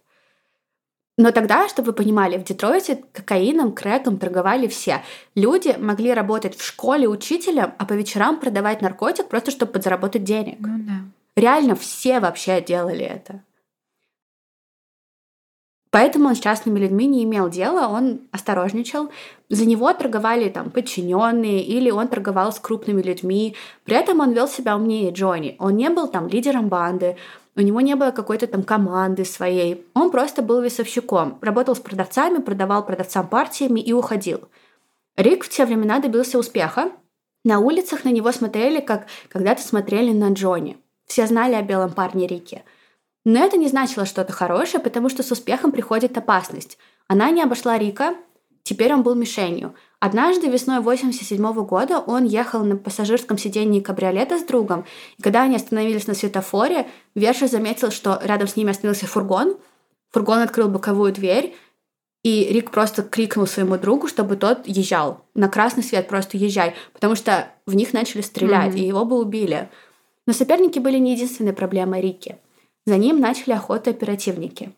Но тогда, чтобы вы понимали, в Детройте кокаином, крэком торговали все. Люди могли работать в школе учителем, а по вечерам продавать наркотик просто, чтобы подзаработать денег. Ну да. Реально все вообще делали это. Поэтому он с частными людьми не имел дела, он осторожничал. За него торговали там подчиненные или он торговал с крупными людьми. При этом он вел себя умнее Джонни. Он не был там лидером банды, у него не было какой-то там команды своей. Он просто был весовщиком. Работал с продавцами, продавал продавцам партиями и уходил. Рик в те времена добился успеха. На улицах на него смотрели, как когда-то смотрели на Джонни. Все знали о белом парне Рике. Но это не значило что-то хорошее, потому что с успехом приходит опасность. Она не обошла Рика, теперь он был мишенью. Однажды весной 87 года он ехал на пассажирском сидении кабриолета с другом, и когда они остановились на светофоре, Верша заметил, что рядом с ними остановился фургон. Фургон открыл боковую дверь, и Рик просто крикнул своему другу, чтобы тот езжал. На красный свет просто езжай, потому что в них начали стрелять, Мгм. и его бы убили. Но соперники были не единственной проблемой Рики. За ним начали охоту оперативники.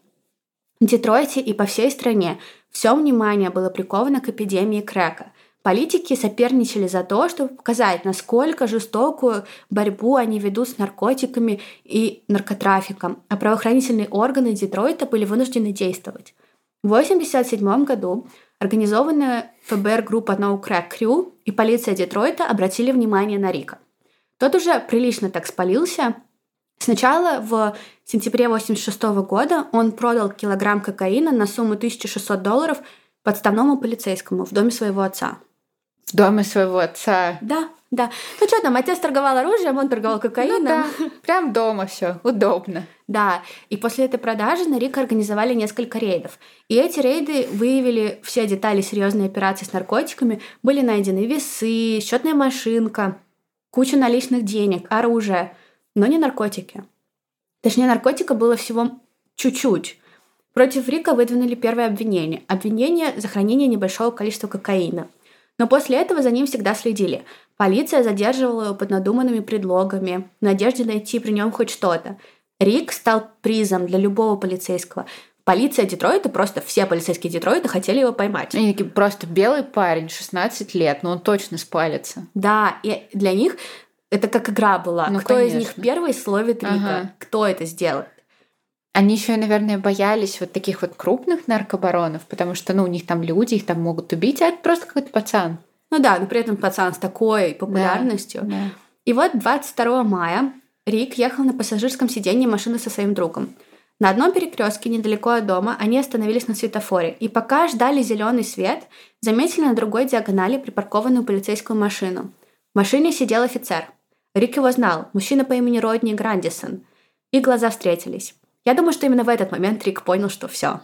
В Детройте и по всей стране все внимание было приковано к эпидемии крэка. Политики соперничали за то, чтобы показать, насколько жестокую борьбу они ведут с наркотиками и наркотрафиком, а правоохранительные органы Детройта были вынуждены действовать. В 1987 году организованная ФБР группа No Crack Crew и полиция Детройта обратили внимание на Рика. Тот уже прилично так спалился. Сначала в сентябре 1986 года он продал килограмм кокаина на сумму 1600 долларов подставному полицейскому в доме своего отца. В доме своего отца. Да, да. Ну что там, отец торговал оружием, он торговал кокаином. Ну да, прям дома все, удобно. Да, и после этой продажи на Рика организовали несколько рейдов. И эти рейды выявили все детали серьезной операции с наркотиками. Были найдены весы, счетная машинка, куча наличных денег, оружие, но не наркотики. Точнее, наркотика было всего чуть-чуть. Против Рика выдвинули первое обвинение. Обвинение за хранение небольшого количества кокаина. Но после этого за ним всегда следили. Полиция задерживала его под надуманными предлогами, в надежде найти при нем хоть что-то. Рик стал призом для любого полицейского. Полиция Детройта, просто все полицейские Детройта хотели его поймать. Они такие, просто белый парень, 16 лет, но он точно спалится. Да, и для них это как игра была. Ну, Кто из них конечно. первый словит Рика? Ага. Кто это сделает? Они еще, наверное, боялись вот таких вот крупных наркобаронов, потому что, ну, у них там люди, их там могут убить, а это просто какой-то пацан. Ну да, но при этом пацан с такой популярностью. Да. И вот 22 мая Рик ехал на пассажирском сиденье машины со своим другом. На одном перекрестке недалеко от дома они остановились на светофоре, и пока ждали зеленый свет, заметили на другой диагонали припаркованную полицейскую машину. В машине сидел офицер. Рик его знал, мужчина по имени Родни Грандисон. И глаза встретились. Я думаю, что именно в этот момент Рик понял, что все.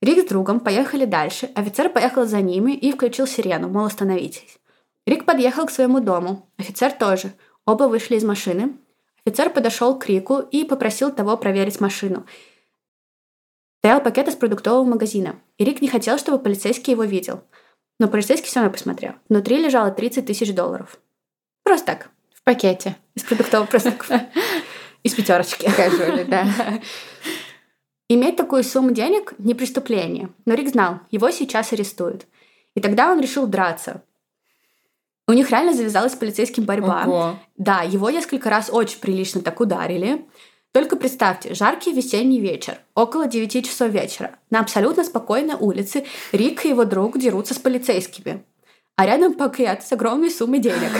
Рик с другом поехали дальше, офицер поехал за ними и включил сирену, мол, остановитесь. Рик подъехал к своему дому, офицер тоже. Оба вышли из машины. Офицер подошел к Рику и попросил того проверить машину. Стоял пакет из продуктового магазина, и Рик не хотел, чтобы полицейский его видел. Но полицейский все равно посмотрел. Внутри лежало 30 тысяч долларов. Просто так, пакете. из продуктового просто так, <laughs> из пятерочки. Скажу да. <laughs> Иметь такую сумму денег – не преступление. Но Рик знал, его сейчас арестуют. И тогда он решил драться. У них реально завязалась с полицейским борьба. Ого. Да, его несколько раз очень прилично так ударили. Только представьте, жаркий весенний вечер, около 9 часов вечера. На абсолютно спокойной улице Рик и его друг дерутся с полицейскими. А рядом пакет с огромной суммой денег.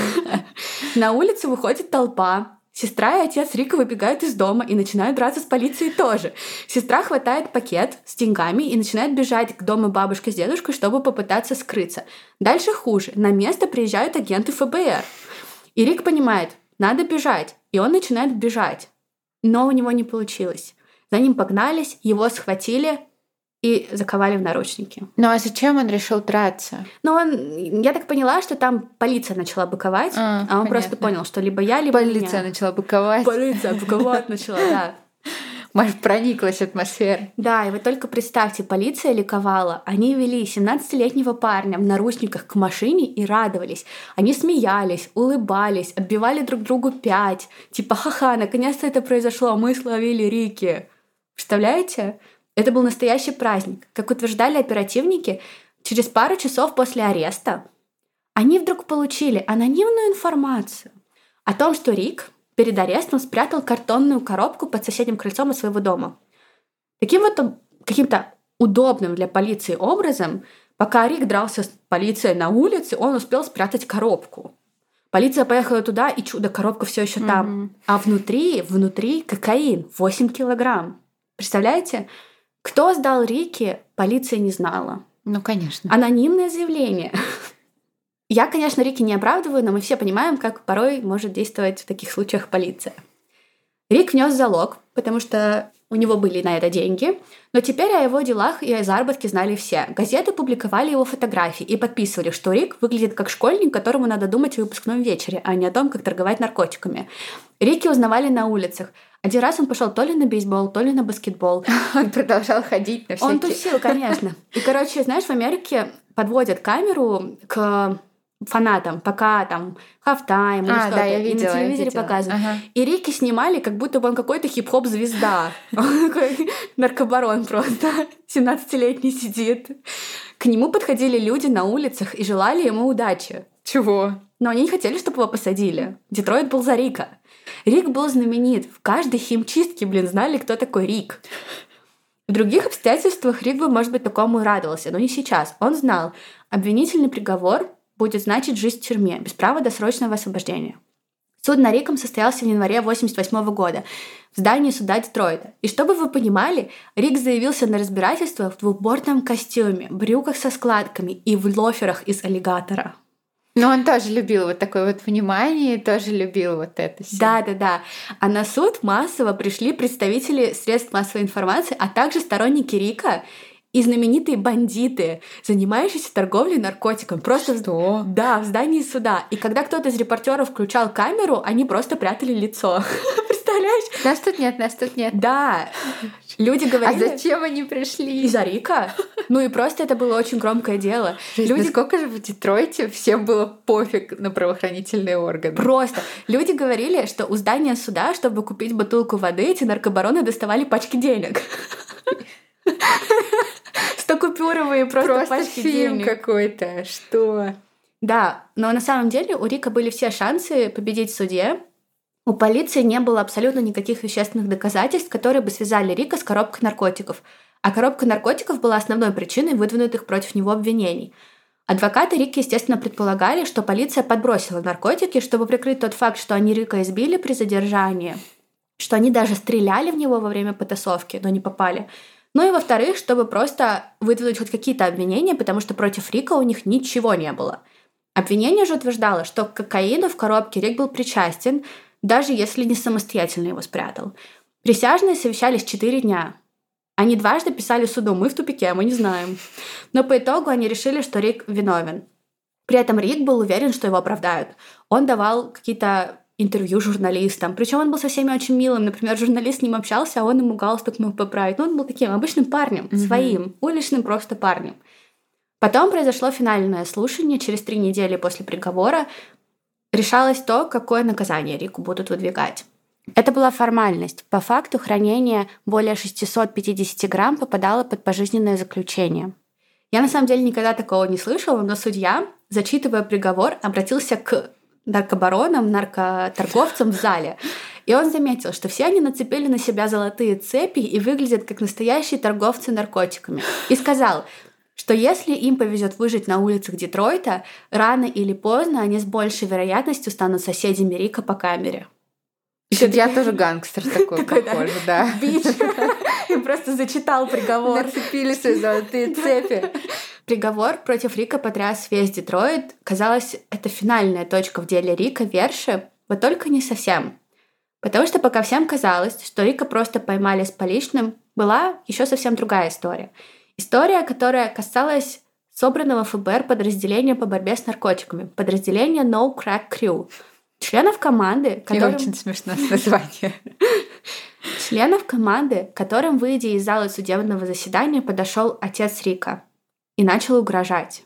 <laughs> На улицу выходит толпа. Сестра и отец Рика выбегают из дома и начинают драться с полицией тоже. Сестра хватает пакет с деньгами и начинает бежать к дому бабушки с дедушкой, чтобы попытаться скрыться. Дальше хуже. На место приезжают агенты ФБР. И Рик понимает, надо бежать. И он начинает бежать. Но у него не получилось. За ним погнались, его схватили и заковали в наручники. Ну а зачем он решил драться? Ну, он, я так поняла, что там полиция начала быковать, а, а он понятно. просто понял, что либо я, либо Полиция меня. начала быковать. Полиция быковать начала, да. <laughs> Может, прониклась атмосфера. Да, и вы только представьте, полиция ликовала. Они вели 17-летнего парня в наручниках к машине и радовались. Они смеялись, улыбались, отбивали друг другу пять. Типа, ха-ха, наконец-то это произошло, мы словили Рики. Представляете? Это был настоящий праздник. Как утверждали оперативники, через пару часов после ареста они вдруг получили анонимную информацию о том, что Рик перед арестом спрятал картонную коробку под соседним крыльцом от своего дома. Таким вот каким-то удобным для полиции образом, пока Рик дрался с полицией на улице, он успел спрятать коробку. Полиция поехала туда, и чудо, коробка все еще там. Mm-hmm. А внутри, внутри кокаин 8 килограмм. Представляете? Кто сдал Рики, полиция не знала. Ну, конечно. Анонимное заявление. <laughs> Я, конечно, Рики не оправдываю, но мы все понимаем, как порой может действовать в таких случаях полиция. Рик внес залог, потому что у него были на это деньги, но теперь о его делах и о заработке знали все. Газеты публиковали его фотографии и подписывали, что Рик выглядит как школьник, которому надо думать о выпускном вечере, а не о том, как торговать наркотиками. Рики узнавали на улицах. Один раз он пошел то ли на бейсбол, то ли на баскетбол. <laughs> Он продолжал ходить на всякие... Он тусил, конечно. И, короче, знаешь, в Америке подводят камеру к фанатам, пока там хафтайм или а, что-то. Да, я видела, и на телевизоре показывают. Ага. И Рики снимали, как будто бы он какой-то хип-хоп звезда. <laughs> Он такой наркобарон просто. <laughs> 17-летний сидит. К нему подходили люди на улицах и желали ему удачи. Чего? Но они не хотели, чтобы его посадили. Детройт был за Рика. Рик был знаменит. В каждой химчистке, блин, знали, кто такой Рик. В других обстоятельствах Рик бы, может быть, такому и радовался, но не сейчас. Он знал, обвинительный приговор будет значить жизнь в тюрьме, без права досрочного освобождения. Суд над Риком состоялся в январе 1988 года в здании суда Детройта. И чтобы вы понимали, Рик заявился на разбирательство в двухбортном костюме, брюках со складками и в лоферах из аллигатора. Но он тоже любил вот такое вот внимание, тоже любил вот это. Да, да, да. А на суд массово пришли представители средств массовой информации, а также сторонники Рика и знаменитые бандиты, занимающиеся торговлей наркотиком. Просто Что? В... Да, в здании суда. И когда кто-то из репортеров включал камеру, они просто прятали лицо. <laughs> Представляешь? Нас тут нет, нас тут нет. Да. Люди говорили... А зачем они пришли? Из-за Рика. Ну и просто это было очень громкое дело. Жесть, люди... Насколько же в Детройте всем было пофиг на правоохранительные органы? Просто. Люди говорили, что у здания суда, чтобы купить бутылку воды, эти наркобароны доставали пачки денег. <laughs> <laughs> 100 купюровые просто, просто пачки фильм денег. какой-то. Что? Да, но на самом деле у Рика были все шансы победить в суде. У полиции не было абсолютно никаких вещественных доказательств, которые бы связали Рика с коробкой наркотиков. А коробка наркотиков была основной причиной выдвинутых против него обвинений. Адвокаты Рика, естественно, предполагали, что полиция подбросила наркотики, чтобы прикрыть тот факт, что они Рика избили при задержании, что они даже стреляли в него во время потасовки, но не попали. Ну и во-вторых, чтобы просто выдвинуть хоть какие-то обвинения, потому что против Рика у них ничего не было. Обвинение же утверждало, что к кокаину в коробке Рик был причастен, даже если не самостоятельно его спрятал. Присяжные совещались четыре дня. Они дважды писали суду, мы в тупике, мы не знаем. Но по итогу они решили, что Рик виновен. При этом Рик был уверен, что его оправдают. Он давал какие-то интервью журналистам. Причем он был со всеми очень милым. Например, журналист с ним общался, а он ему галстук мог поправить. Но он был таким обычным парнем, mm-hmm. своим, уличным просто парнем. Потом произошло финальное слушание. Через три недели после приговора решалось то, какое наказание Рику будут выдвигать. Это была формальность. По факту хранение более 650 грамм попадало под пожизненное заключение. Я на самом деле никогда такого не слышала, но судья, зачитывая приговор, обратился к наркобаронам, наркоторговцам в зале. И он заметил, что все они нацепили на себя золотые цепи и выглядят как настоящие торговцы наркотиками. И сказал, что если им повезет выжить на улицах Детройта, рано или поздно они с большей вероятностью станут соседями Рика по камере. Я тоже гангстер такой, <laughs> похоже, да. Бич. <laughs> И просто зачитал приговор. Нацепили свои золотые цепи. <laughs> Приговор против Рика потряс весь Детройт. Казалось, это финальная точка в деле Рика Верши, вот только не совсем. Потому что пока всем казалось, что Рика просто поймали с поличным, была еще совсем другая история. История, которая касалась собранного ФБР подразделения по борьбе с наркотиками, подразделение No Crack Crew, членов команды, которым... И очень смешное название. <laughs> Членов команды, которым, выйдя из зала судебного заседания, подошел отец Рика и начал угрожать.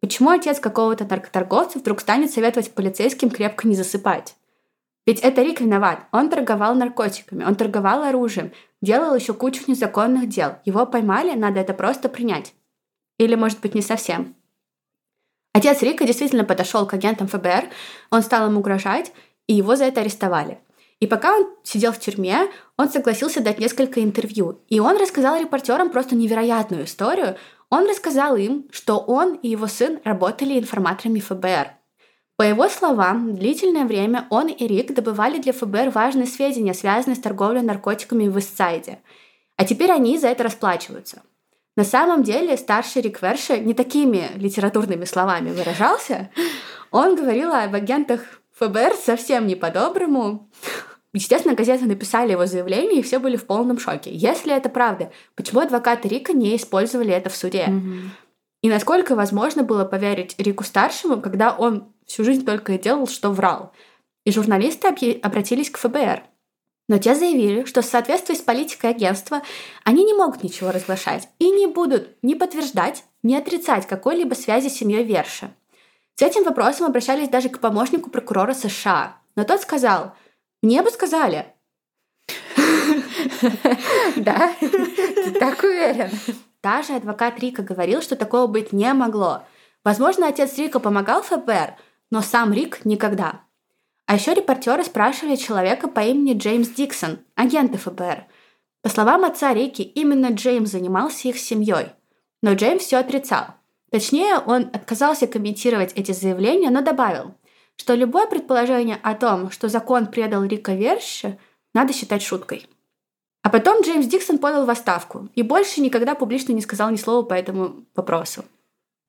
Почему отец какого-то наркоторговца вдруг станет советовать полицейским крепко не засыпать? Ведь это Рик виноват. Он торговал наркотиками, он торговал оружием, делал еще кучу незаконных дел. Его поймали, надо это просто принять. Или, может быть, не совсем. Отец Рика действительно подошел к агентам ФБР, он стал им угрожать, и его за это арестовали. И пока он сидел в тюрьме, он согласился дать несколько интервью. И он рассказал репортерам просто невероятную историю. Он рассказал им, что он и его сын работали информаторами ФБР. По его словам, длительное время он и Рик добывали для ФБР важные сведения, связанные с торговлей наркотиками в Иссайде. А теперь они за это расплачиваются. На самом деле старший Рик Верши не такими литературными словами выражался. Он говорил об агентах ФБР совсем не по-доброму. Естественно, газеты написали его заявление, и все были в полном шоке. Если это правда, почему адвокаты Рика не использовали это в суде? Mm-hmm. И насколько возможно было поверить Рику старшему, когда он всю жизнь только и делал, что врал? И журналисты обратились к ФБР. Но те заявили, что в соответствии с политикой агентства они не могут ничего разглашать и не будут ни подтверждать, ни отрицать какой-либо связи с семьей Верша. С этим вопросом обращались даже к помощнику прокурора США. Но тот сказал, мне бы сказали. Да? Ты так уверен? Даже адвокат Рика говорил, что такого быть не могло. Возможно, отец Рика помогал ФБР, но сам Рик никогда. А еще репортеры спрашивали человека по имени Джеймс Диксон, агента ФБР. По словам отца Рики, именно Джеймс занимался их семьей. Но Джеймс все отрицал. Точнее, он отказался комментировать эти заявления, но добавил, что любое предположение о том, что закон предал Рика Верша, надо считать шуткой. А потом Джеймс Диксон подал в отставку и больше никогда публично не сказал ни слова по этому вопросу.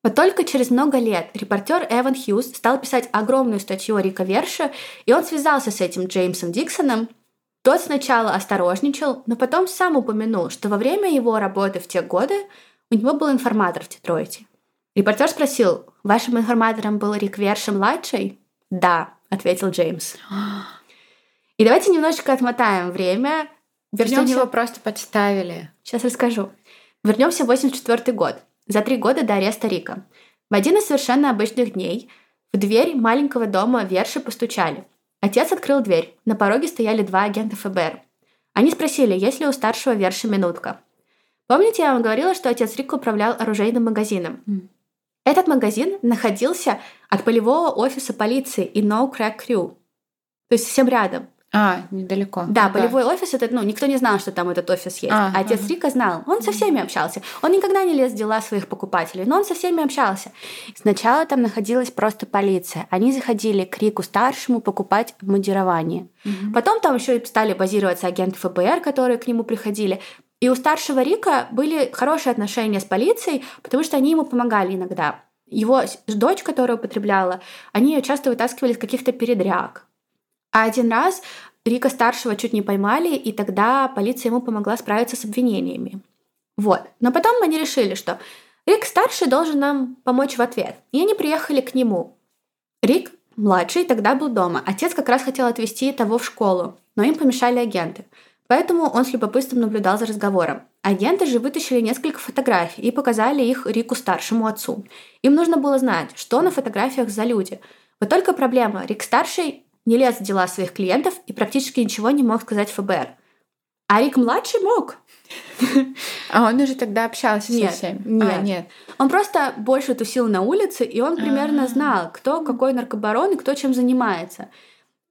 Вот только через много лет репортер Эван Хьюз стал писать огромную статью о Рика Верше, и он связался с этим Джеймсом Диксоном. Тот сначала осторожничал, но потом сам упомянул, что во время его работы в те годы у него был информатор в Детройте. Репортер спросил, вашим информатором был Рик Верше-младший? Да, ответил Джеймс. И давайте немножечко отмотаем время. Вернемся... его просто подставили. Сейчас расскажу. Вернемся в 84 год, за три года до ареста Рика. В один из совершенно обычных дней в дверь маленького дома Верши постучали. Отец открыл дверь. На пороге стояли два агента ФБР. Они спросили, есть ли у старшего Верши минутка. Помните, я вам говорила, что отец Рика управлял оружейным магазином? Этот магазин находился от полевого офиса полиции и No Crack Crew. То есть совсем рядом. А, недалеко. Да, да, полевой офис это, ну, никто не знал, что там этот офис есть. А, Отец ага. Рика знал. Он со всеми общался. Он никогда не лез в дела своих покупателей, но он со всеми общался. Сначала там находилась просто полиция. Они заходили к Рику старшему покупать модирование. Угу. Потом там еще и стали базироваться агенты ФБР, которые к нему приходили. И у старшего Рика были хорошие отношения с полицией, потому что они ему помогали иногда. Его дочь, которая употребляла, они ее часто вытаскивали из каких-то передряг. А один раз Рика старшего чуть не поймали, и тогда полиция ему помогла справиться с обвинениями. Вот. Но потом они решили, что Рик старший должен нам помочь в ответ. И они приехали к нему. Рик младший тогда был дома. Отец как раз хотел отвезти того в школу, но им помешали агенты. Поэтому он с любопытством наблюдал за разговором. Агенты же вытащили несколько фотографий и показали их Рику старшему отцу. Им нужно было знать, что на фотографиях за люди. Вот только проблема. Рик старший не лез в дела своих клиентов и практически ничего не мог сказать ФБР. А Рик младший мог. А он уже тогда общался нет, со всеми? Нет. А, нет. Он просто больше тусил на улице, и он примерно знал, кто какой наркобарон и кто чем занимается.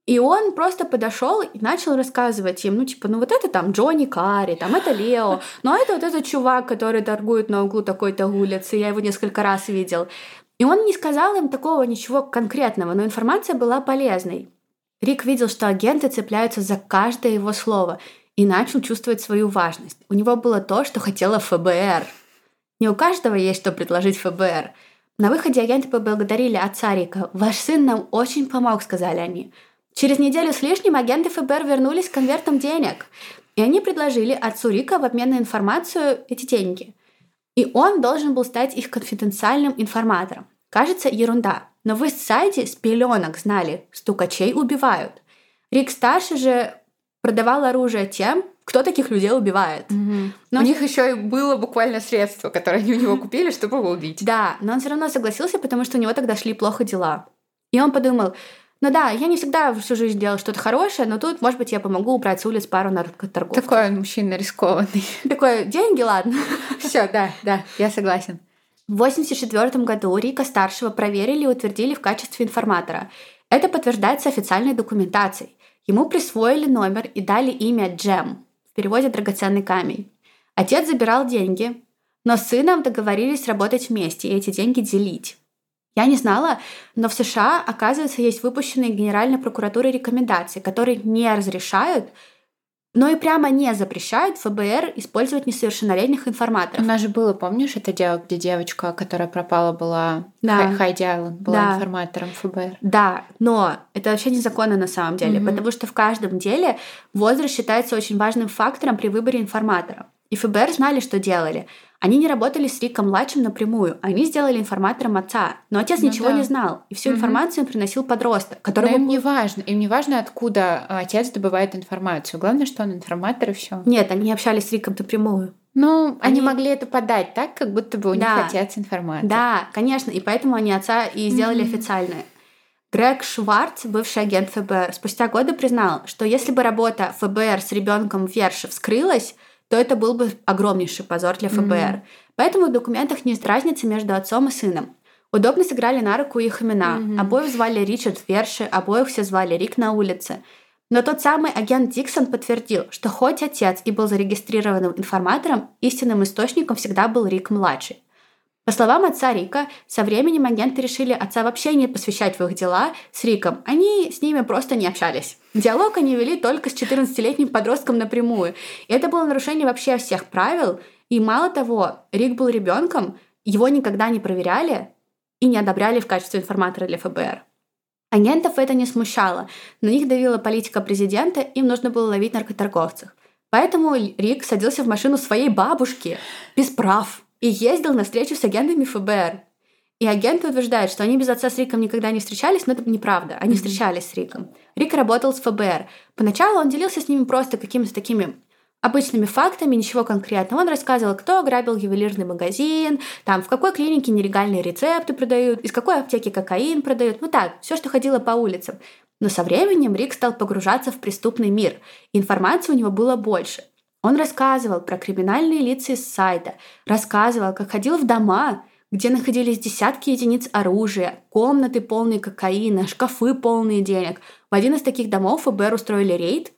И он просто подошел и начал рассказывать им, ну, типа, ну вот это там Джонни Карри, там это Лео, ну а это вот этот чувак, который торгует на углу такой-то улицы, я его несколько раз видел. И он не сказал им такого ничего конкретного, но информация была полезной. Рик видел, что агенты цепляются за каждое его слово и начал чувствовать свою важность. У него было то, что хотела ФБР. Не у каждого есть что предложить ФБР. На выходе агенты поблагодарили отца Рика. «Ваш сын нам очень помог», — сказали они. Через неделю с лишним агенты ФБР вернулись с конвертом денег, и они предложили отцу Рика в обмен на информацию эти деньги. И он должен был стать их конфиденциальным информатором. Кажется, ерунда. Но в Истсайде с пеленок знали, стукачей убивают. Рик старший же продавал оружие тем, кто таких людей убивает. Угу. Но у них еще и было буквально средство, которое они у него купили, чтобы его убить. Да, но он все равно согласился, потому что у него тогда шли плохо дела. И он подумал, ну да, я не всегда всю жизнь делал что-то хорошее, но тут, может быть, я помогу убрать с улиц пару наркоторговцев. Такой он мужчина рискованный. <laughs> Такой, деньги, ладно. <laughs> Все, да, да, я согласен. В 1984 году Рика старшего проверили и утвердили в качестве информатора. Это подтверждается официальной документацией. Ему присвоили номер и дали имя Джем, в переводе «драгоценный камень». Отец забирал деньги, но с сыном договорились работать вместе и эти деньги делить. Я не знала, но в США, оказывается, есть выпущенные Генеральной прокуратурой рекомендации, которые не разрешают но и прямо не запрещают ФБР использовать несовершеннолетних информаторов. У нас же было, помнишь, это дело, где девочка, которая пропала, была да. Хайди Аллен, была да. информатором ФБР. Да, но это вообще незаконно на самом деле, угу. потому что в каждом деле возраст считается очень важным фактором при выборе информатора. И ФБР знали, что делали. Они не работали с Риком младшим напрямую, они сделали информатором отца, но отец ну ничего да. не знал, и всю угу. информацию приносил подросток, который им не важно, им не важно, откуда отец добывает информацию, главное, что он информатор и все. Нет, они общались с Риком напрямую. Ну, они... они могли это подать так, как будто бы у да. них отец информатор. Да, конечно, и поэтому они отца и сделали mm официально. Грег Шварц, бывший агент ФБР, спустя годы признал, что если бы работа ФБР с ребенком в Верше вскрылась, то это был бы огромнейший позор для ФБР. Mm-hmm. Поэтому в документах нет разницы между отцом и сыном. Удобно сыграли на руку их имена. Mm-hmm. Обоих звали Ричард Верши, обоих все звали Рик на улице. Но тот самый агент Диксон подтвердил, что хоть отец и был зарегистрированным информатором, истинным источником всегда был Рик-младший. По словам отца Рика, со временем агенты решили отца вообще не посвящать в их дела с Риком. Они с ними просто не общались. Диалог они вели только с 14-летним подростком напрямую. И это было нарушение вообще всех правил. И мало того, Рик был ребенком, его никогда не проверяли и не одобряли в качестве информатора для ФБР. Агентов это не смущало. На них давила политика президента, им нужно было ловить наркоторговцев. Поэтому Рик садился в машину своей бабушки без прав и ездил на встречу с агентами ФБР. И агенты утверждают, что они без отца с Риком никогда не встречались, но это неправда. Они mm-hmm. встречались с Риком. Рик работал с ФБР. Поначалу он делился с ними просто какими-то такими обычными фактами, ничего конкретного. Он рассказывал, кто ограбил ювелирный магазин, там, в какой клинике нелегальные рецепты продают, из какой аптеки кокаин продают. Ну так, все, что ходило по улицам. Но со временем Рик стал погружаться в преступный мир. Информации у него было больше. Он рассказывал про криминальные лица из сайта, рассказывал, как ходил в дома, где находились десятки единиц оружия, комнаты полные кокаина, шкафы полные денег. В один из таких домов ФБР устроили рейд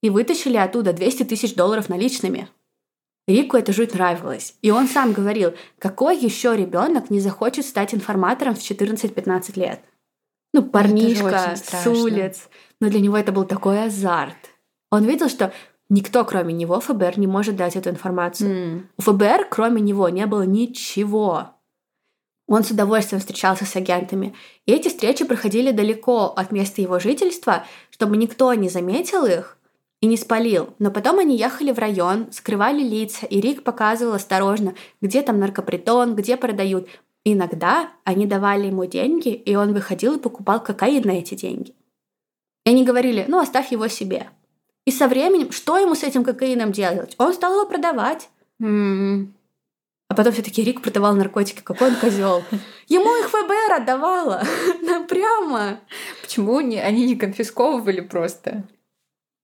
и вытащили оттуда 200 тысяч долларов наличными. Рику это жуть нравилось. И он сам говорил, какой еще ребенок не захочет стать информатором в 14-15 лет? Ну, парнишка с улиц. Но для него это был такой азарт. Он видел, что Никто, кроме него, ФБР не может дать эту информацию. Mm. У ФБР, кроме него, не было ничего. Он с удовольствием встречался с агентами. И эти встречи проходили далеко от места его жительства, чтобы никто не заметил их и не спалил. Но потом они ехали в район, скрывали лица, и Рик показывал осторожно, где там наркопритон, где продают. Иногда они давали ему деньги, и он выходил и покупал кокаин на эти деньги. И они говорили, ну оставь его себе. И со временем, что ему с этим кокаином делать? Он стал его продавать. Mm-hmm. А потом все-таки Рик продавал наркотики. Какой он козел. Ему их ФБР отдавала. <laughs> Да прямо. Почему они не конфисковывали просто?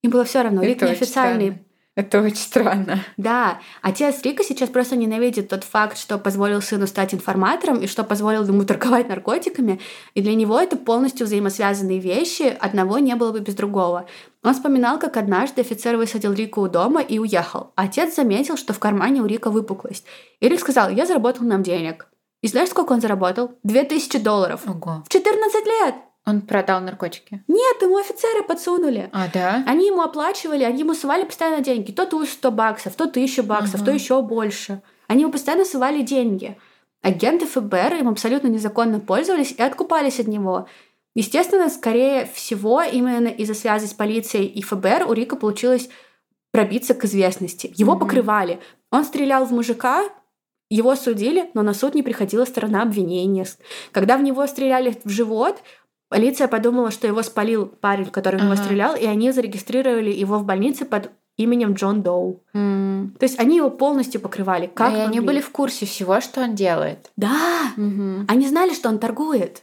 Им было все равно. Рик неофициальный это очень странно. Да. Отец Рика сейчас просто ненавидит тот факт, что позволил сыну стать информатором и что позволил ему <laughs> торговать наркотиками. И для него это полностью взаимосвязанные вещи. Одного не было бы без другого. Он вспоминал, как однажды офицер высадил Рика у дома и уехал. Отец заметил, что в кармане у Рика выпуклость. И Рик сказал, я заработал нам денег. И знаешь, сколько он заработал? Две тысячи долларов. Ого. В 14 лет! Он продал наркотики? Нет, ему офицеры подсунули. А, да? Они ему оплачивали, они ему сували постоянно деньги. То ту 100 баксов, то 1000 баксов, то еще больше. Они ему постоянно сували деньги. Агенты ФБР им абсолютно незаконно пользовались и откупались от него. Естественно, скорее всего, именно из-за связи с полицией и ФБР у Рика получилось пробиться к известности. Его mm-hmm. покрывали. Он стрелял в мужика, Его судили, но на суд не приходила сторона обвинения. Когда в него стреляли в живот, полиция подумала, что его спалил парень, который в него ага. стрелял, и они зарегистрировали его в больнице под именем Джон Доу. Mm. То есть они его полностью покрывали. Как и они были в курсе всего, что он делает. Да, mm-hmm. они знали, что он торгует.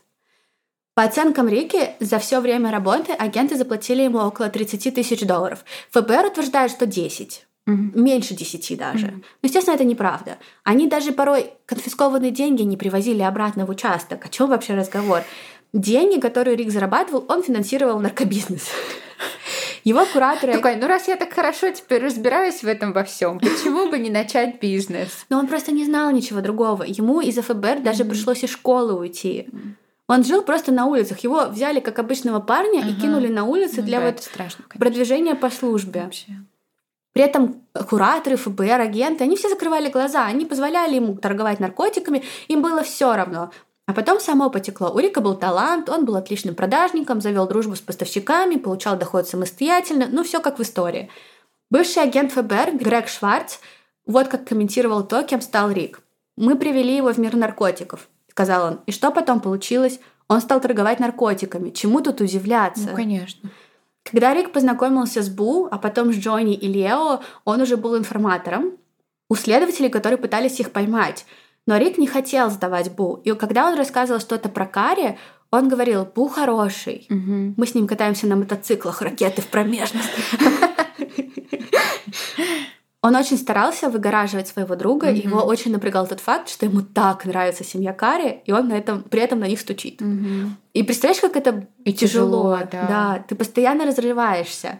По оценкам Рики, за все время работы агенты заплатили ему около 30 тысяч долларов. ФБР утверждает, что 10. Mm-hmm. Меньше 10 даже. Mm-hmm. Но, естественно, это неправда. Они даже порой конфискованные деньги не привозили обратно в участок. О чем вообще разговор? Деньги, которые Рик зарабатывал, он финансировал наркобизнес. Его кураторы... Такой, ну раз я так хорошо теперь разбираюсь в этом во всем, почему бы не начать бизнес? <laughs> Но он просто не знал ничего другого. Ему из ФБР даже пришлось из школы уйти. Он жил просто на улицах. Его взяли как обычного парня ага. и кинули на улицы ну, для да, вот страшно, продвижения по службе. Вообще. При этом кураторы, ФБР, агенты, они все закрывали глаза, они позволяли ему торговать наркотиками, им было все равно. А потом само потекло. У Рика был талант, он был отличным продажником, завел дружбу с поставщиками, получал доход самостоятельно, ну все как в истории. Бывший агент ФБР Грег Шварц вот как комментировал то, кем стал Рик. «Мы привели его в мир наркотиков сказал он. И что потом получилось? Он стал торговать наркотиками. Чему тут удивляться? Ну, конечно. Когда Рик познакомился с Бу, а потом с Джонни и Лео, он уже был информатором у следователей, которые пытались их поймать. Но Рик не хотел сдавать Бу. И когда он рассказывал что-то про Карри, он говорил, Бу хороший. Угу. Мы с ним катаемся на мотоциклах, ракеты в промежность. Он очень старался выгораживать своего друга, mm-hmm. его очень напрягал тот факт, что ему так нравится семья Кари, и он на этом, при этом на них стучит. Mm-hmm. И представляешь, как это и тяжело. тяжело да. да, ты постоянно разрываешься.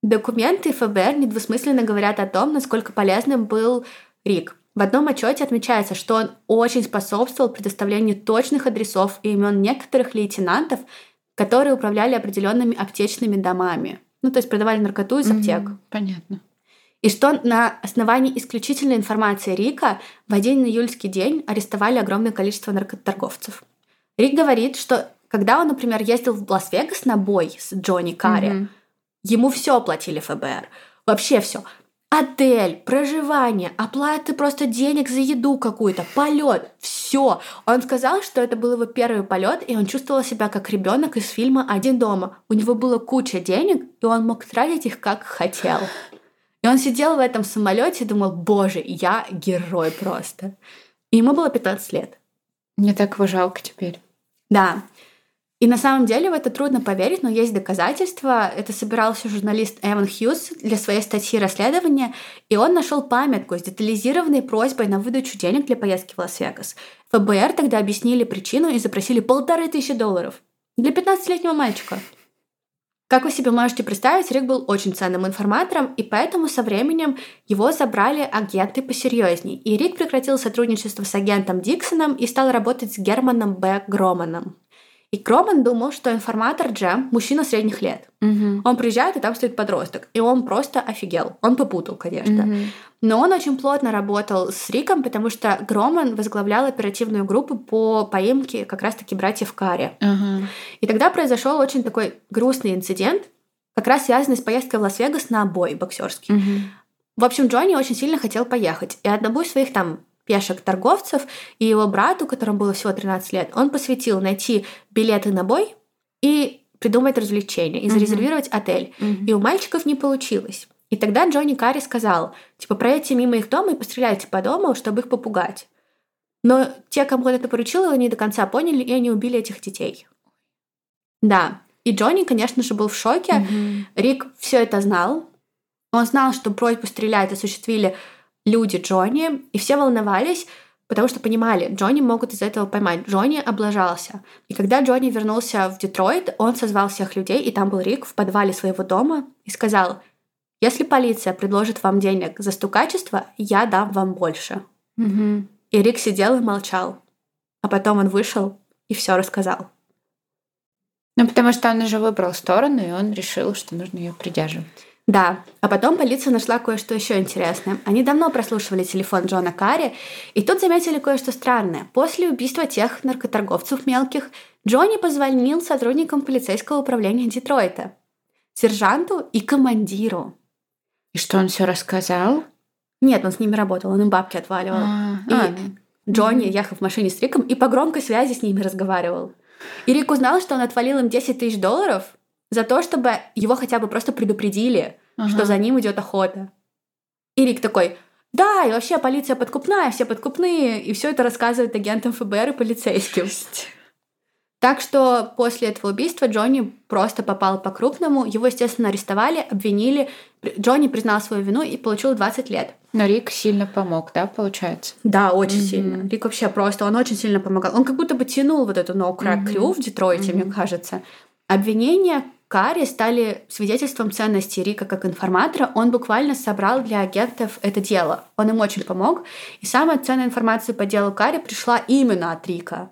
Документы ФБР недвусмысленно говорят о том, насколько полезным был Рик. В одном отчете отмечается, что он очень способствовал предоставлению точных адресов и имен некоторых лейтенантов, которые управляли определенными аптечными домами. Ну, то есть продавали наркоту из аптек. Mm-hmm. Понятно и что на основании исключительной информации Рика в один июльский день арестовали огромное количество наркоторговцев. Рик говорит, что когда он, например, ездил в Лас-Вегас на бой с Джонни Карри, mm-hmm. ему все оплатили ФБР. Вообще все. Отель, проживание, оплаты просто денег за еду какую-то, полет, все. Он сказал, что это был его первый полет, и он чувствовал себя как ребенок из фильма Один дома. У него было куча денег, и он мог тратить их как хотел. И он сидел в этом самолете и думал, боже, я герой просто. И ему было 15 лет. Мне так его жалко теперь. Да. И на самом деле в это трудно поверить, но есть доказательства. Это собирался журналист Эван Хьюз для своей статьи расследования, и он нашел памятку с детализированной просьбой на выдачу денег для поездки в Лас-Вегас. ФБР тогда объяснили причину и запросили полторы тысячи долларов для 15-летнего мальчика. Как вы себе можете представить, Рик был очень ценным информатором, и поэтому со временем его забрали агенты посерьезней. И Рик прекратил сотрудничество с агентом Диксоном и стал работать с Германом Б. Громаном. И Кроман думал, что информатор Джем – мужчина средних лет. Угу. Он приезжает, и там стоит подросток. И он просто офигел. Он попутал, конечно. Угу. Но он очень плотно работал с Риком, потому что Громан возглавлял оперативную группу по поимке как раз-таки братьев Карри. Угу. И тогда произошел очень такой грустный инцидент, как раз связанный с поездкой в Лас-Вегас на бой боксерский. Угу. В общем, Джонни очень сильно хотел поехать. И одному из своих там пешек торговцев, и его брату, которому было всего 13 лет, он посвятил найти билеты на бой и придумать развлечения, и зарезервировать mm-hmm. отель. Mm-hmm. И у мальчиков не получилось. И тогда Джонни Карри сказал, типа, проедьте мимо их дома и постреляйте по дому, чтобы их попугать. Но те, кому он это поручил, его не до конца поняли, и они убили этих детей. Да. И Джонни, конечно же, был в шоке. Mm-hmm. Рик все это знал. Он знал, что просьбу стрелять осуществили люди Джонни, и все волновались, потому что понимали, Джонни могут из этого поймать. Джонни облажался. И когда Джонни вернулся в Детройт, он созвал всех людей, и там был Рик в подвале своего дома, и сказал, если полиция предложит вам денег за стукачество, я дам вам больше. Угу. И Рик сидел и молчал. А потом он вышел и все рассказал. Ну, потому что он уже выбрал сторону, и он решил, что нужно ее придерживать. Да, а потом полиция нашла кое-что еще интересное. Они давно прослушивали телефон Джона Карри, и тут заметили кое-что странное. После убийства тех наркоторговцев мелких Джонни позвонил сотрудникам полицейского управления Детройта, сержанту и командиру. И что он все рассказал? Нет, он с ними работал, он им бабки отваливал. А, И а, Джонни ехал в машине с Риком и по громкой связи с ними разговаривал. И Рик узнал, что он отвалил им 10 тысяч долларов за то, чтобы его хотя бы просто предупредили, ага. что за ним идет охота. И Рик такой, да, и вообще полиция подкупная, все подкупные, и все это рассказывает агентам ФБР и полицейским. Так что после этого убийства Джонни просто попал по-крупному. Его, естественно, арестовали, обвинили. Джонни признал свою вину и получил 20 лет. Но Рик сильно помог, да, получается? Да, очень Мгм. сильно. Рик вообще просто, он очень сильно помогал. Он как будто бы тянул вот эту no crack crew в Детройте, Мгм. мне кажется. Обвинения Карри стали свидетельством ценности Рика как информатора. Он буквально собрал для агентов это дело. Он им очень помог. И самая ценная информация по делу Карри пришла именно от Рика.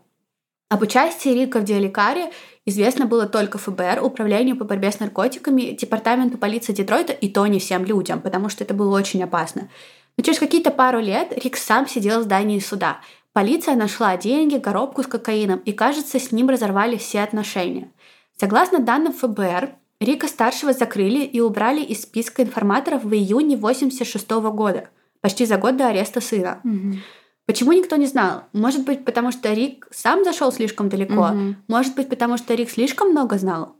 Об участии Рика в деле Карри известно было только ФБР, Управлению по борьбе с наркотиками, Департаменту полиции Детройта и то не всем людям, потому что это было очень опасно. Но через какие-то пару лет Рик сам сидел в здании суда. Полиция нашла деньги, коробку с кокаином, и, кажется, с ним разорвали все отношения. Согласно данным ФБР, Рика старшего закрыли и убрали из списка информаторов в июне 1986 года, почти за год до ареста сына. Мгм. Почему никто не знал? Может быть, потому что Рик сам зашел слишком далеко? Мгм. Может быть, потому что Рик слишком много знал?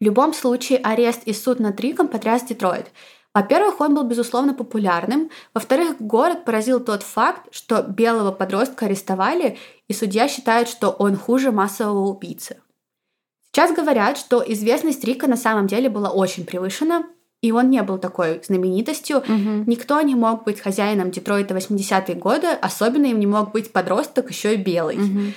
В любом случае, арест и суд над Риком потряс Детройт. Во-первых, он был, безусловно, популярным. Во-вторых, город поразил тот факт, что белого подростка арестовали, и судья считает, что он хуже массового убийцы. Сейчас говорят, что известность Рика на самом деле была очень превышена, и он не был такой знаменитостью. Мгм. Никто не мог быть хозяином Детройта 80-е годы, особенно им не мог быть подросток еще и белый. Мгм.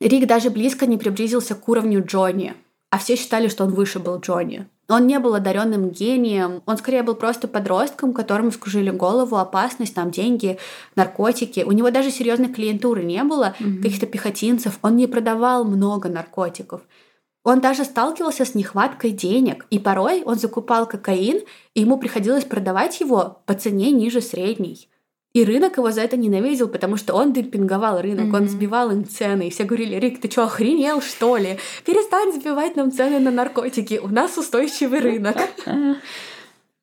Рик даже близко не приблизился к уровню Джонни, а все считали, что он выше был Джонни. Он не был одаренным гением, он скорее был просто подростком, которому вскружили голову опасность, там деньги, наркотики. У него даже серьезной клиентуры не было, Мгм. каких-то пехотинцев. Он не продавал много наркотиков. Он даже сталкивался с нехваткой денег, и порой он закупал кокаин, и ему приходилось продавать его по цене ниже средней. И рынок его за это ненавидел, потому что он демпинговал рынок, он Мгм. сбивал им цены. И все говорили, Рик, ты что, охренел, что ли? Перестань сбивать нам цены на наркотики, у нас устойчивый рынок. <laughs>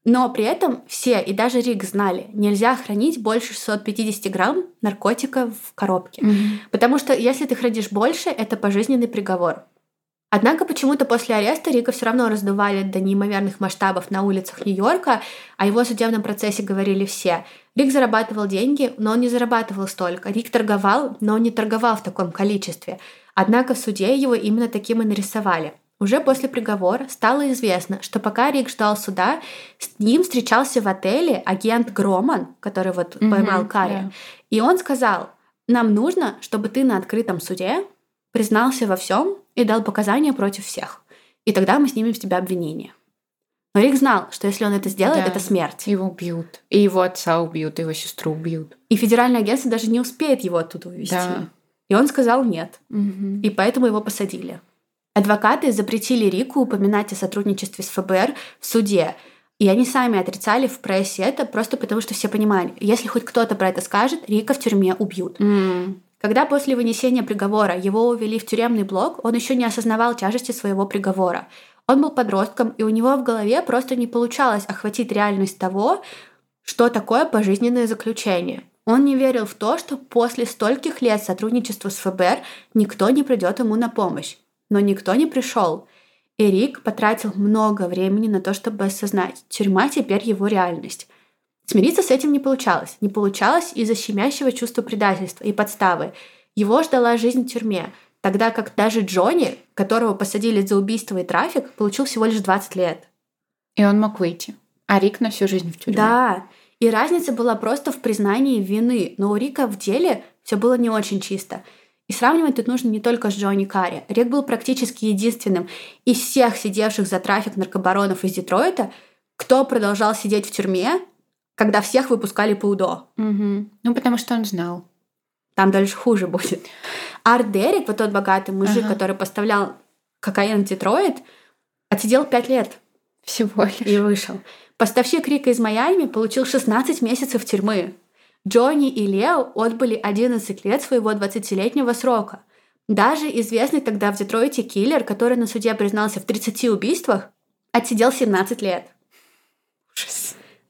Но при этом все, и даже Рик знали, нельзя хранить больше 650 грамм наркотика в коробке. Мгм. Потому что если ты хранишь больше, это пожизненный приговор. Однако почему-то после ареста Рика все равно раздували до неимоверных масштабов на улицах Нью-Йорка, о его судебном процессе говорили все. Рик зарабатывал деньги, но он не зарабатывал столько. Рик торговал, но он не торговал в таком количестве. Однако в суде его именно таким и нарисовали. Уже после приговора стало известно, что пока Рик ждал суда, с ним встречался в отеле агент Громан, который вот Мгм, поймал Карри. да. И он сказал, нам нужно, чтобы ты на открытом суде признался во всем и дал показания против всех. И тогда мы снимем с тебя обвинение. Но Рик знал, что если он это сделает, Да. это смерть. Его убьют. И его отца убьют, и его сестру убьют. И федеральное агентство даже не успеет его оттуда увезти. Да. И он сказал нет. Мгм. И поэтому его посадили. Адвокаты запретили Рику упоминать о сотрудничестве с ФБР в суде. И они сами отрицали в прессе это просто потому, что все понимали, если хоть кто-то про это скажет, Рика в тюрьме убьют. М. Когда после вынесения приговора его увели в тюремный блок, он еще не осознавал тяжести своего приговора. Он был подростком, и у него в голове просто не получалось охватить реальность того, что такое пожизненное заключение. Он не верил в то, что после стольких лет сотрудничества с ФБР никто не придет ему на помощь. Но никто не пришел. И Рик потратил много времени на то, чтобы осознать, тюрьма теперь его реальность. Смириться с этим не получалось. Не получалось из-за щемящего чувства предательства и подставы. Его ждала жизнь в тюрьме, тогда как даже Джонни, которого посадили за убийство и трафик, получил всего лишь 20 лет. И он мог выйти. А Рик на всю жизнь в тюрьме. Да, и разница была просто в признании вины, но у Рика в деле все было не очень чисто. И сравнивать тут нужно не только с Джонни Карри. Рик был практически единственным из всех сидевших за трафик наркобаронов из Детройта, кто продолжал сидеть в тюрьме, когда всех выпускали по УДО. Мгм. Ну, потому что он знал. Там дальше хуже будет. Арт Дерек, вот тот богатый мужик, Ага. который поставлял кокаин в Детройт, отсидел 5 лет Всего лишь. и вышел. Поставщик Рика из Майами получил 16 месяцев тюрьмы. Джонни и Лео отбыли 11 лет своего 20-летнего срока. Даже известный тогда в Детройте киллер, который на суде признался в 30 убийствах, отсидел 17 лет.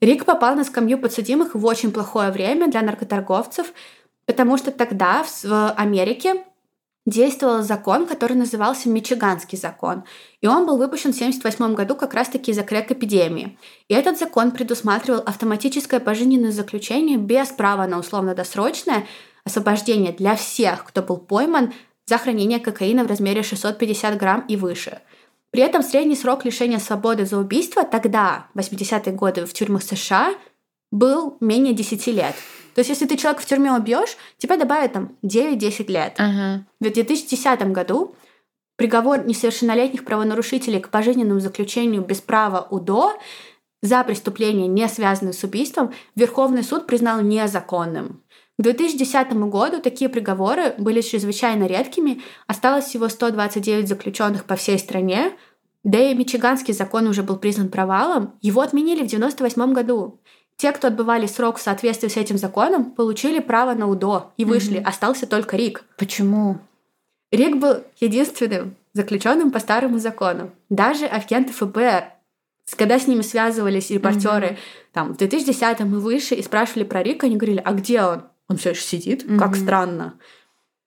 Рик попал на скамью подсудимых в очень плохое время для наркоторговцев, потому что тогда в Америке действовал закон, который назывался Мичиганский закон. И он был выпущен в 1978 году как раз-таки из-за крэк-эпидемии. И этот закон предусматривал автоматическое пожизненное заключение без права на условно-досрочное освобождение для всех, кто был пойман за хранение кокаина в размере 650 грамм и выше. При этом средний срок лишения свободы за убийство тогда, в 80-е годы, в тюрьмах США был менее 10 лет. То есть, если ты человека в тюрьме убьешь, тебе добавят там 9-10 лет. Ага. В 2010 году приговор несовершеннолетних правонарушителей к пожизненному заключению без права УДО за преступление, не связанное с убийством, Верховный суд признал незаконным. К 2010 году такие приговоры были чрезвычайно редкими, осталось всего 129 заключенных по всей стране, да и Мичиганский закон уже был признан провалом, его отменили в 1998 году. Те, кто отбывали срок в соответствии с этим законом, получили право на УДО и вышли. Mm-hmm. Остался только Рик. Почему? Рик был единственным заключенным по старому закону. Даже агенты ФБР, когда с ними связывались репортеры mm-hmm. там, в 2010 и выше и спрашивали про Рика, они говорили, а где он? Он все еще сидит? Mm-hmm. Как странно.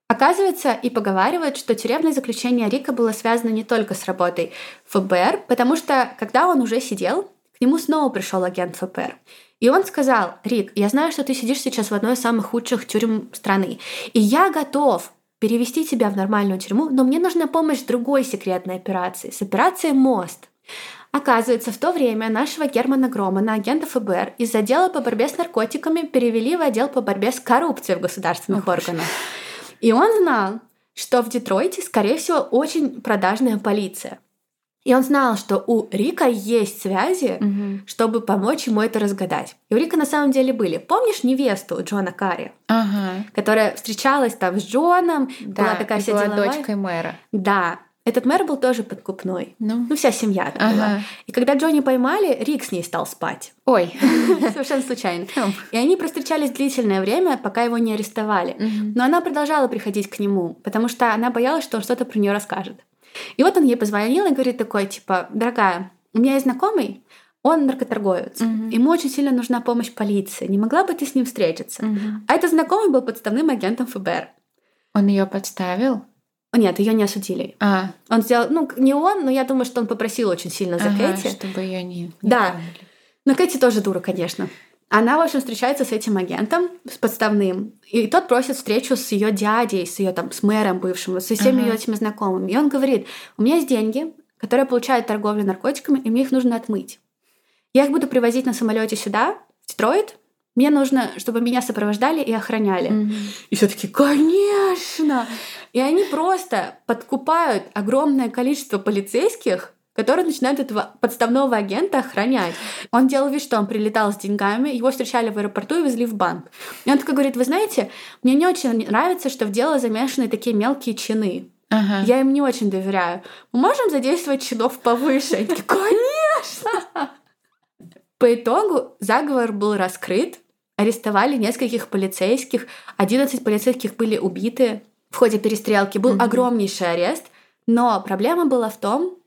Оказывается, и поговаривают, что тюремное заключение Рика было связано не только с работой ФБР, потому что, когда он уже сидел, к нему снова пришел агент ФБР. И он сказал, Рик, я знаю, что ты сидишь сейчас в одной из самых худших тюрем страны, и я готов перевести тебя в нормальную тюрьму, но мне нужна помощь другой секретной операции, с операцией «Мост». Оказывается, в то время нашего Германа Громана, агента ФБР, из отдела по борьбе с наркотиками перевели в отдел по борьбе с коррупцией в государственных О, органах. И он знал, что в Детройте, скорее всего, очень продажная полиция. И он знал, что у Рика есть связи, угу. чтобы помочь ему это разгадать. И у Рика на самом деле были. Помнишь невесту Джона Карри, ага. которая встречалась там с Джоном, да, была такая вся была деловая. дочкой мэра. Да. Этот мэр был тоже подкупной. Ну, ну вся семья там ага. была. И когда Джонни поймали, Рик с ней стал спать. Ой. <laughs> Совершенно случайно. И они простречались длительное время, пока его не арестовали. Но она продолжала приходить к нему, потому что она боялась, что он что-то про нее расскажет. И вот он ей позвонил и говорит такой, типа, дорогая, у меня есть знакомый, он наркоторговец. Угу. Ему очень сильно нужна помощь полиции. Не могла бы ты с ним встретиться? Угу. А этот знакомый был подставным агентом ФБР. Он ее подставил? Нет, ее не осудили. А. Он сделал, ну, не он, но я думаю, что он попросил очень сильно за ага, Кэти. Чтобы ее не, не Да. Поняли. Но Кэти тоже дура, конечно. Она, в общем, встречается с этим агентом, с подставным, и тот просит встречу с ее дядей, с ее там, с мэром бывшим, со всеми uh-huh. ее этими знакомыми. И он говорит, у меня есть деньги, которые получают торговлю наркотиками, и мне их нужно отмыть. Я их буду привозить на самолете сюда, в Детройт. Мне нужно, чтобы меня сопровождали и охраняли. Mm-hmm. И все таки конечно! И они просто подкупают огромное количество полицейских, который начинает этого подставного агента охранять. Он делал вид, что он прилетал с деньгами, его встречали в аэропорту и везли в банк. И он такой говорит, вы знаете, мне не очень нравится, что в дело замешаны такие мелкие чины. Ага. Я им не очень доверяю. Мы можем задействовать чинов повыше? Они такие, конечно! По итогу заговор был раскрыт, арестовали нескольких полицейских, 11 полицейских были убиты в ходе перестрелки. Был mm огромнейший арест, но проблема была в том,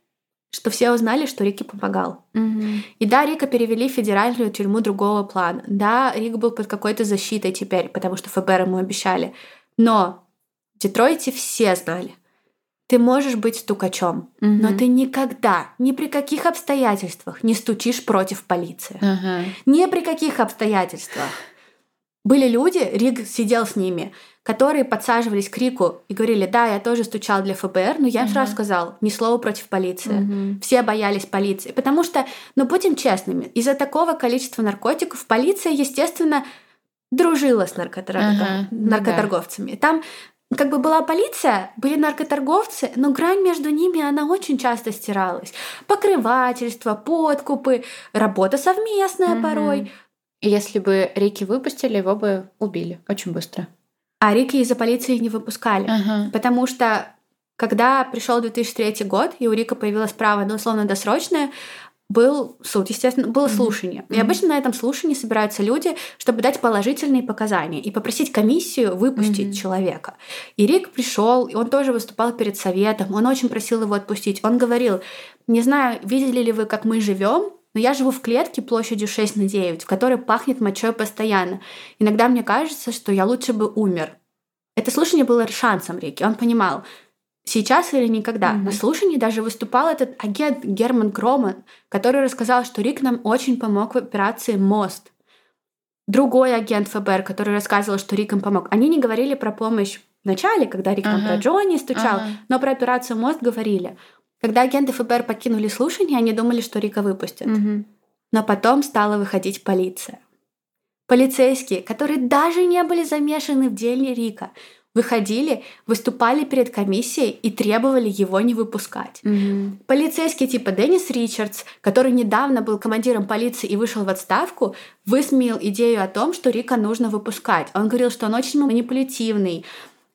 что все узнали, что Рике помогал. Mm-hmm. И да, Рика перевели в федеральную тюрьму другого плана. Да, Рик был под какой-то защитой теперь, потому что ФБР ему обещали. Но в Детройте все знали. Ты можешь быть стукачом, mm-hmm. но ты никогда, ни при каких обстоятельствах не стучишь против полиции. Uh-huh. Ни при каких обстоятельствах. Были люди, Рик сидел с ними, которые подсаживались к Рику и говорили, да, я тоже стучал для ФБР, но я им uh-huh. сразу сказал, ни слова против полиции. Uh-huh. Все боялись полиции. Потому что, ну, будем честными, из-за такого количества наркотиков полиция, естественно, дружила с наркотор... uh-huh. наркоторговцами. Да. Там как бы была полиция, были наркоторговцы, но грань между ними, она очень часто стиралась. Покрывательство, подкупы, работа совместная uh-huh. порой. Если бы Рики выпустили, его бы убили очень быстро. А Рика из-за полиции не выпускали. Ага. Потому что когда пришел 2003 год, и у Рика появилось право на условно-досрочное, был суд, естественно, было mm-hmm. слушание. И обычно на этом слушании собираются люди, чтобы дать положительные показания и попросить комиссию выпустить mm-hmm. человека. И Рик пришел, и он тоже выступал перед советом, он очень просил его отпустить. Он говорил, не знаю, видели ли вы, как мы живем, но я живу в клетке площадью 6 на 9, в которой пахнет мочой постоянно. Иногда мне кажется, что я лучше бы умер. Это слушание было шансом Рики. Он понимал, сейчас или никогда. Mm-hmm. На слушании даже выступал этот агент Герман Громан, который рассказал, что Рик нам очень помог в операции «Мост». Другой агент ФБР, который рассказывал, что Рик им помог. Они не говорили про помощь в начале, когда Рик uh-huh. про Джонни стучал, uh-huh. но про операцию «Мост» говорили. Когда агенты ФБР покинули слушание, они думали, что Рика выпустят. Uh-huh. Но потом стала выходить полиция. Полицейские, которые даже не были замешаны в деле Рика, выходили, выступали перед комиссией и требовали его не выпускать. Mm-hmm. Полицейский типа Деннис Ричардс, который недавно был командиром полиции и вышел в отставку, высмеял идею о том, что Рика нужно выпускать. Он говорил, что он очень манипулятивный,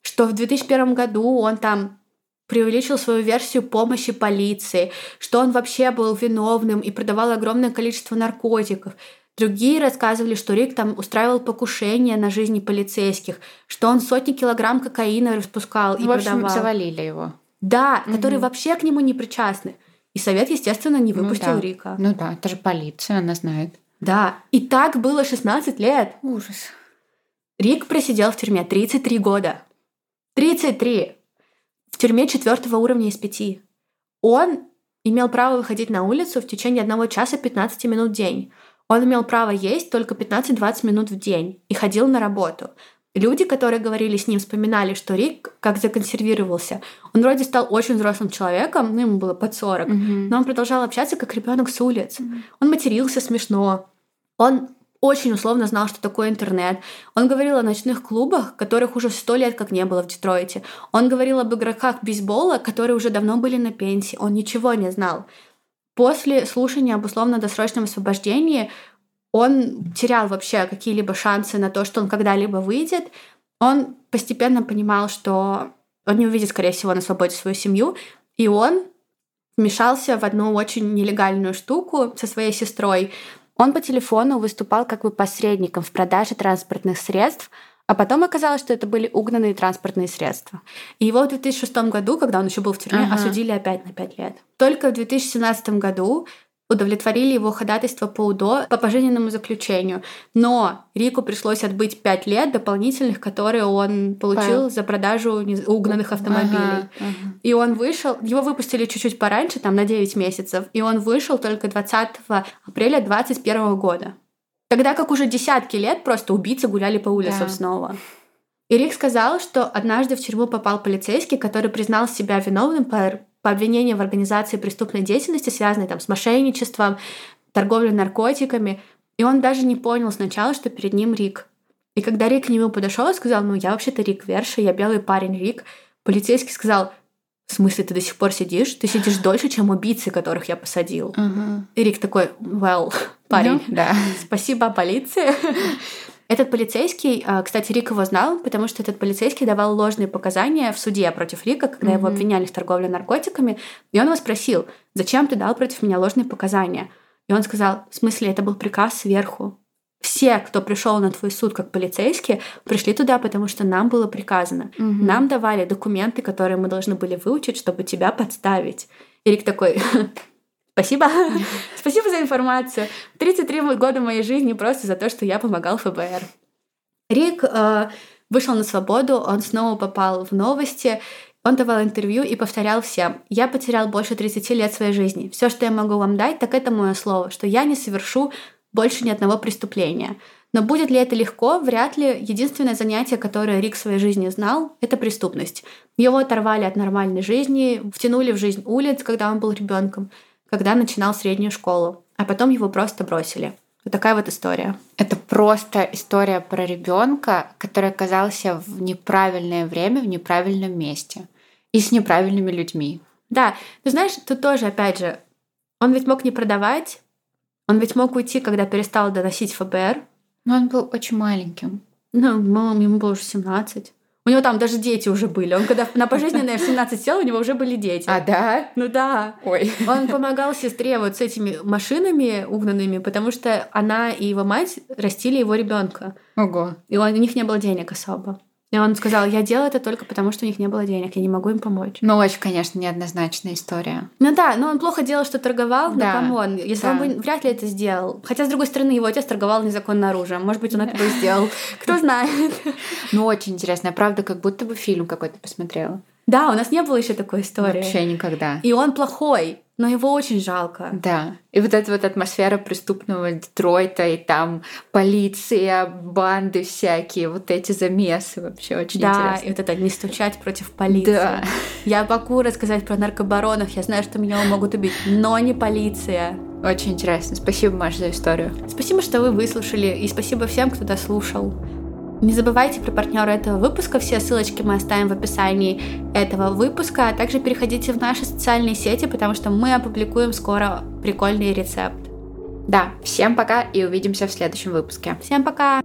что в 2001 году он там преувеличил свою версию помощи полиции, что он вообще был виновным и продавал огромное количество наркотиков. Другие рассказывали, что Рик там устраивал покушение на жизни полицейских, что он сотни килограмм кокаина распускал и в общем, продавал. завалили его. Да, угу. которые вообще к нему не причастны. И совет, естественно, не ну выпустил ну, да. Рика. Ну да, это же полиция, она знает. Да, и так было 16 лет. Ужас. Рик просидел в тюрьме 33 года. 33! В тюрьме четвертого уровня из пяти. Он имел право выходить на улицу в течение одного часа 15 минут в день. Он имел право есть только 15-20 минут в день и ходил на работу. Люди, которые говорили с ним, вспоминали, что Рик как законсервировался. Он вроде стал очень взрослым человеком, ну, ему было под 40, mm-hmm. но он продолжал общаться как ребенок с улиц. Mm-hmm. Он матерился смешно. Он очень условно знал, что такое интернет. Он говорил о ночных клубах, которых уже сто лет как не было в Детройте. Он говорил об игроках бейсбола, которые уже давно были на пенсии. Он ничего не знал. После слушания об условно-досрочном освобождении он терял вообще какие-либо шансы на то, что он когда-либо выйдет. Он постепенно понимал, что он не увидит, скорее всего, на свободе свою семью, и он вмешался в одну очень нелегальную штуку со своей сестрой. Он по телефону выступал как бы посредником в продаже транспортных средств, а потом оказалось, что это были угнанные транспортные средства. И его в 2006 году, когда он еще был в тюрьме, ага. осудили опять на 5 лет. Только в 2017 году удовлетворили его ходатайство по УДО по пожизненному заключению. Но Рику пришлось отбыть 5 лет дополнительных, которые он получил Пал. за продажу угнанных автомобилей. Ага, ага. И он вышел, его выпустили чуть-чуть пораньше, там на 9 месяцев, и он вышел только 20 апреля 2021 года. Тогда как уже десятки лет просто убийцы гуляли по улицам да. снова. И Рик сказал, что однажды в тюрьму попал полицейский, который признал себя виновным по, по обвинению в организации преступной деятельности, связанной там, с мошенничеством, торговлей наркотиками. И он даже не понял сначала, что перед ним Рик. И когда Рик к нему подошел и сказал, ну я вообще-то Рик Верша, я белый парень Рик, полицейский сказал, в смысле, ты до сих пор сидишь? Ты сидишь дольше, чем убийцы, которых я посадил. Uh-huh. И Рик такой, well, парень, ну, да. спасибо полиции. Этот полицейский, а, кстати, Рик его знал, потому что этот полицейский давал ложные показания в суде против Рика, когда mm-hmm. его обвиняли в торговле наркотиками. И он его спросил, зачем ты дал против меня ложные показания? И он сказал, в смысле, это был приказ сверху. Все, кто пришел на твой суд как полицейские, пришли туда, потому что нам было приказано. Угу. Нам давали документы, которые мы должны были выучить, чтобы тебя подставить. И Рик такой, <laughs> Спасибо. <laughs> Спасибо за информацию. 33 года моей жизни просто за то, что я помогал ФБР. Рик э, вышел на свободу, он снова попал в новости, он давал интервью и повторял всем, я потерял больше 30 лет своей жизни. Все, что я могу вам дать, так это мое слово, что я не совершу больше ни одного преступления. Но будет ли это легко? Вряд ли. Единственное занятие, которое Рик в своей жизни знал, это преступность. Его оторвали от нормальной жизни, втянули в жизнь улиц, когда он был ребенком когда начинал среднюю школу, а потом его просто бросили. Вот такая вот история. Это просто история про ребенка, который оказался в неправильное время, в неправильном месте и с неправильными людьми. Да, ты знаешь, тут тоже, опять же, он ведь мог не продавать, он ведь мог уйти, когда перестал доносить ФБР. Но он был очень маленьким. Ну, ему было уже 17. У него там даже дети уже были. Он когда на пожизненное в 17 сел, у него уже были дети. А, да? Ну да. Ой. Он помогал сестре вот с этими машинами угнанными, потому что она и его мать растили его ребенка. Ого. И у них не было денег особо. И он сказал, я делал это только потому, что у них не было денег, я не могу им помочь. Ну, очень, конечно, неоднозначная история. Ну да, но он плохо делал, что торговал, Да, но come on, если да. он бы вряд ли это сделал. Хотя, с другой стороны, его отец торговал незаконно оружием. Может быть, он это бы и сделал. <laughs> Кто знает. Ну, очень интересно. Правда, как будто бы фильм какой-то посмотрела. Да, у нас не было еще такой истории. Вообще никогда. И он плохой, но его очень жалко. Да. И вот эта вот атмосфера преступного Детройта, и там полиция, банды всякие, вот эти замесы вообще очень Да, интересно. и вот это не стучать против полиции. Да. Я могу рассказать про наркобаронов, я знаю, что меня могут убить, но не полиция. Очень интересно. Спасибо, Маша, за историю. Спасибо, что вы выслушали, и спасибо всем, кто дослушал. Не забывайте про партнера этого выпуска, все ссылочки мы оставим в описании этого выпуска, а также переходите в наши социальные сети, потому что мы опубликуем скоро прикольный рецепт. Да, всем пока и увидимся в следующем выпуске. Всем пока!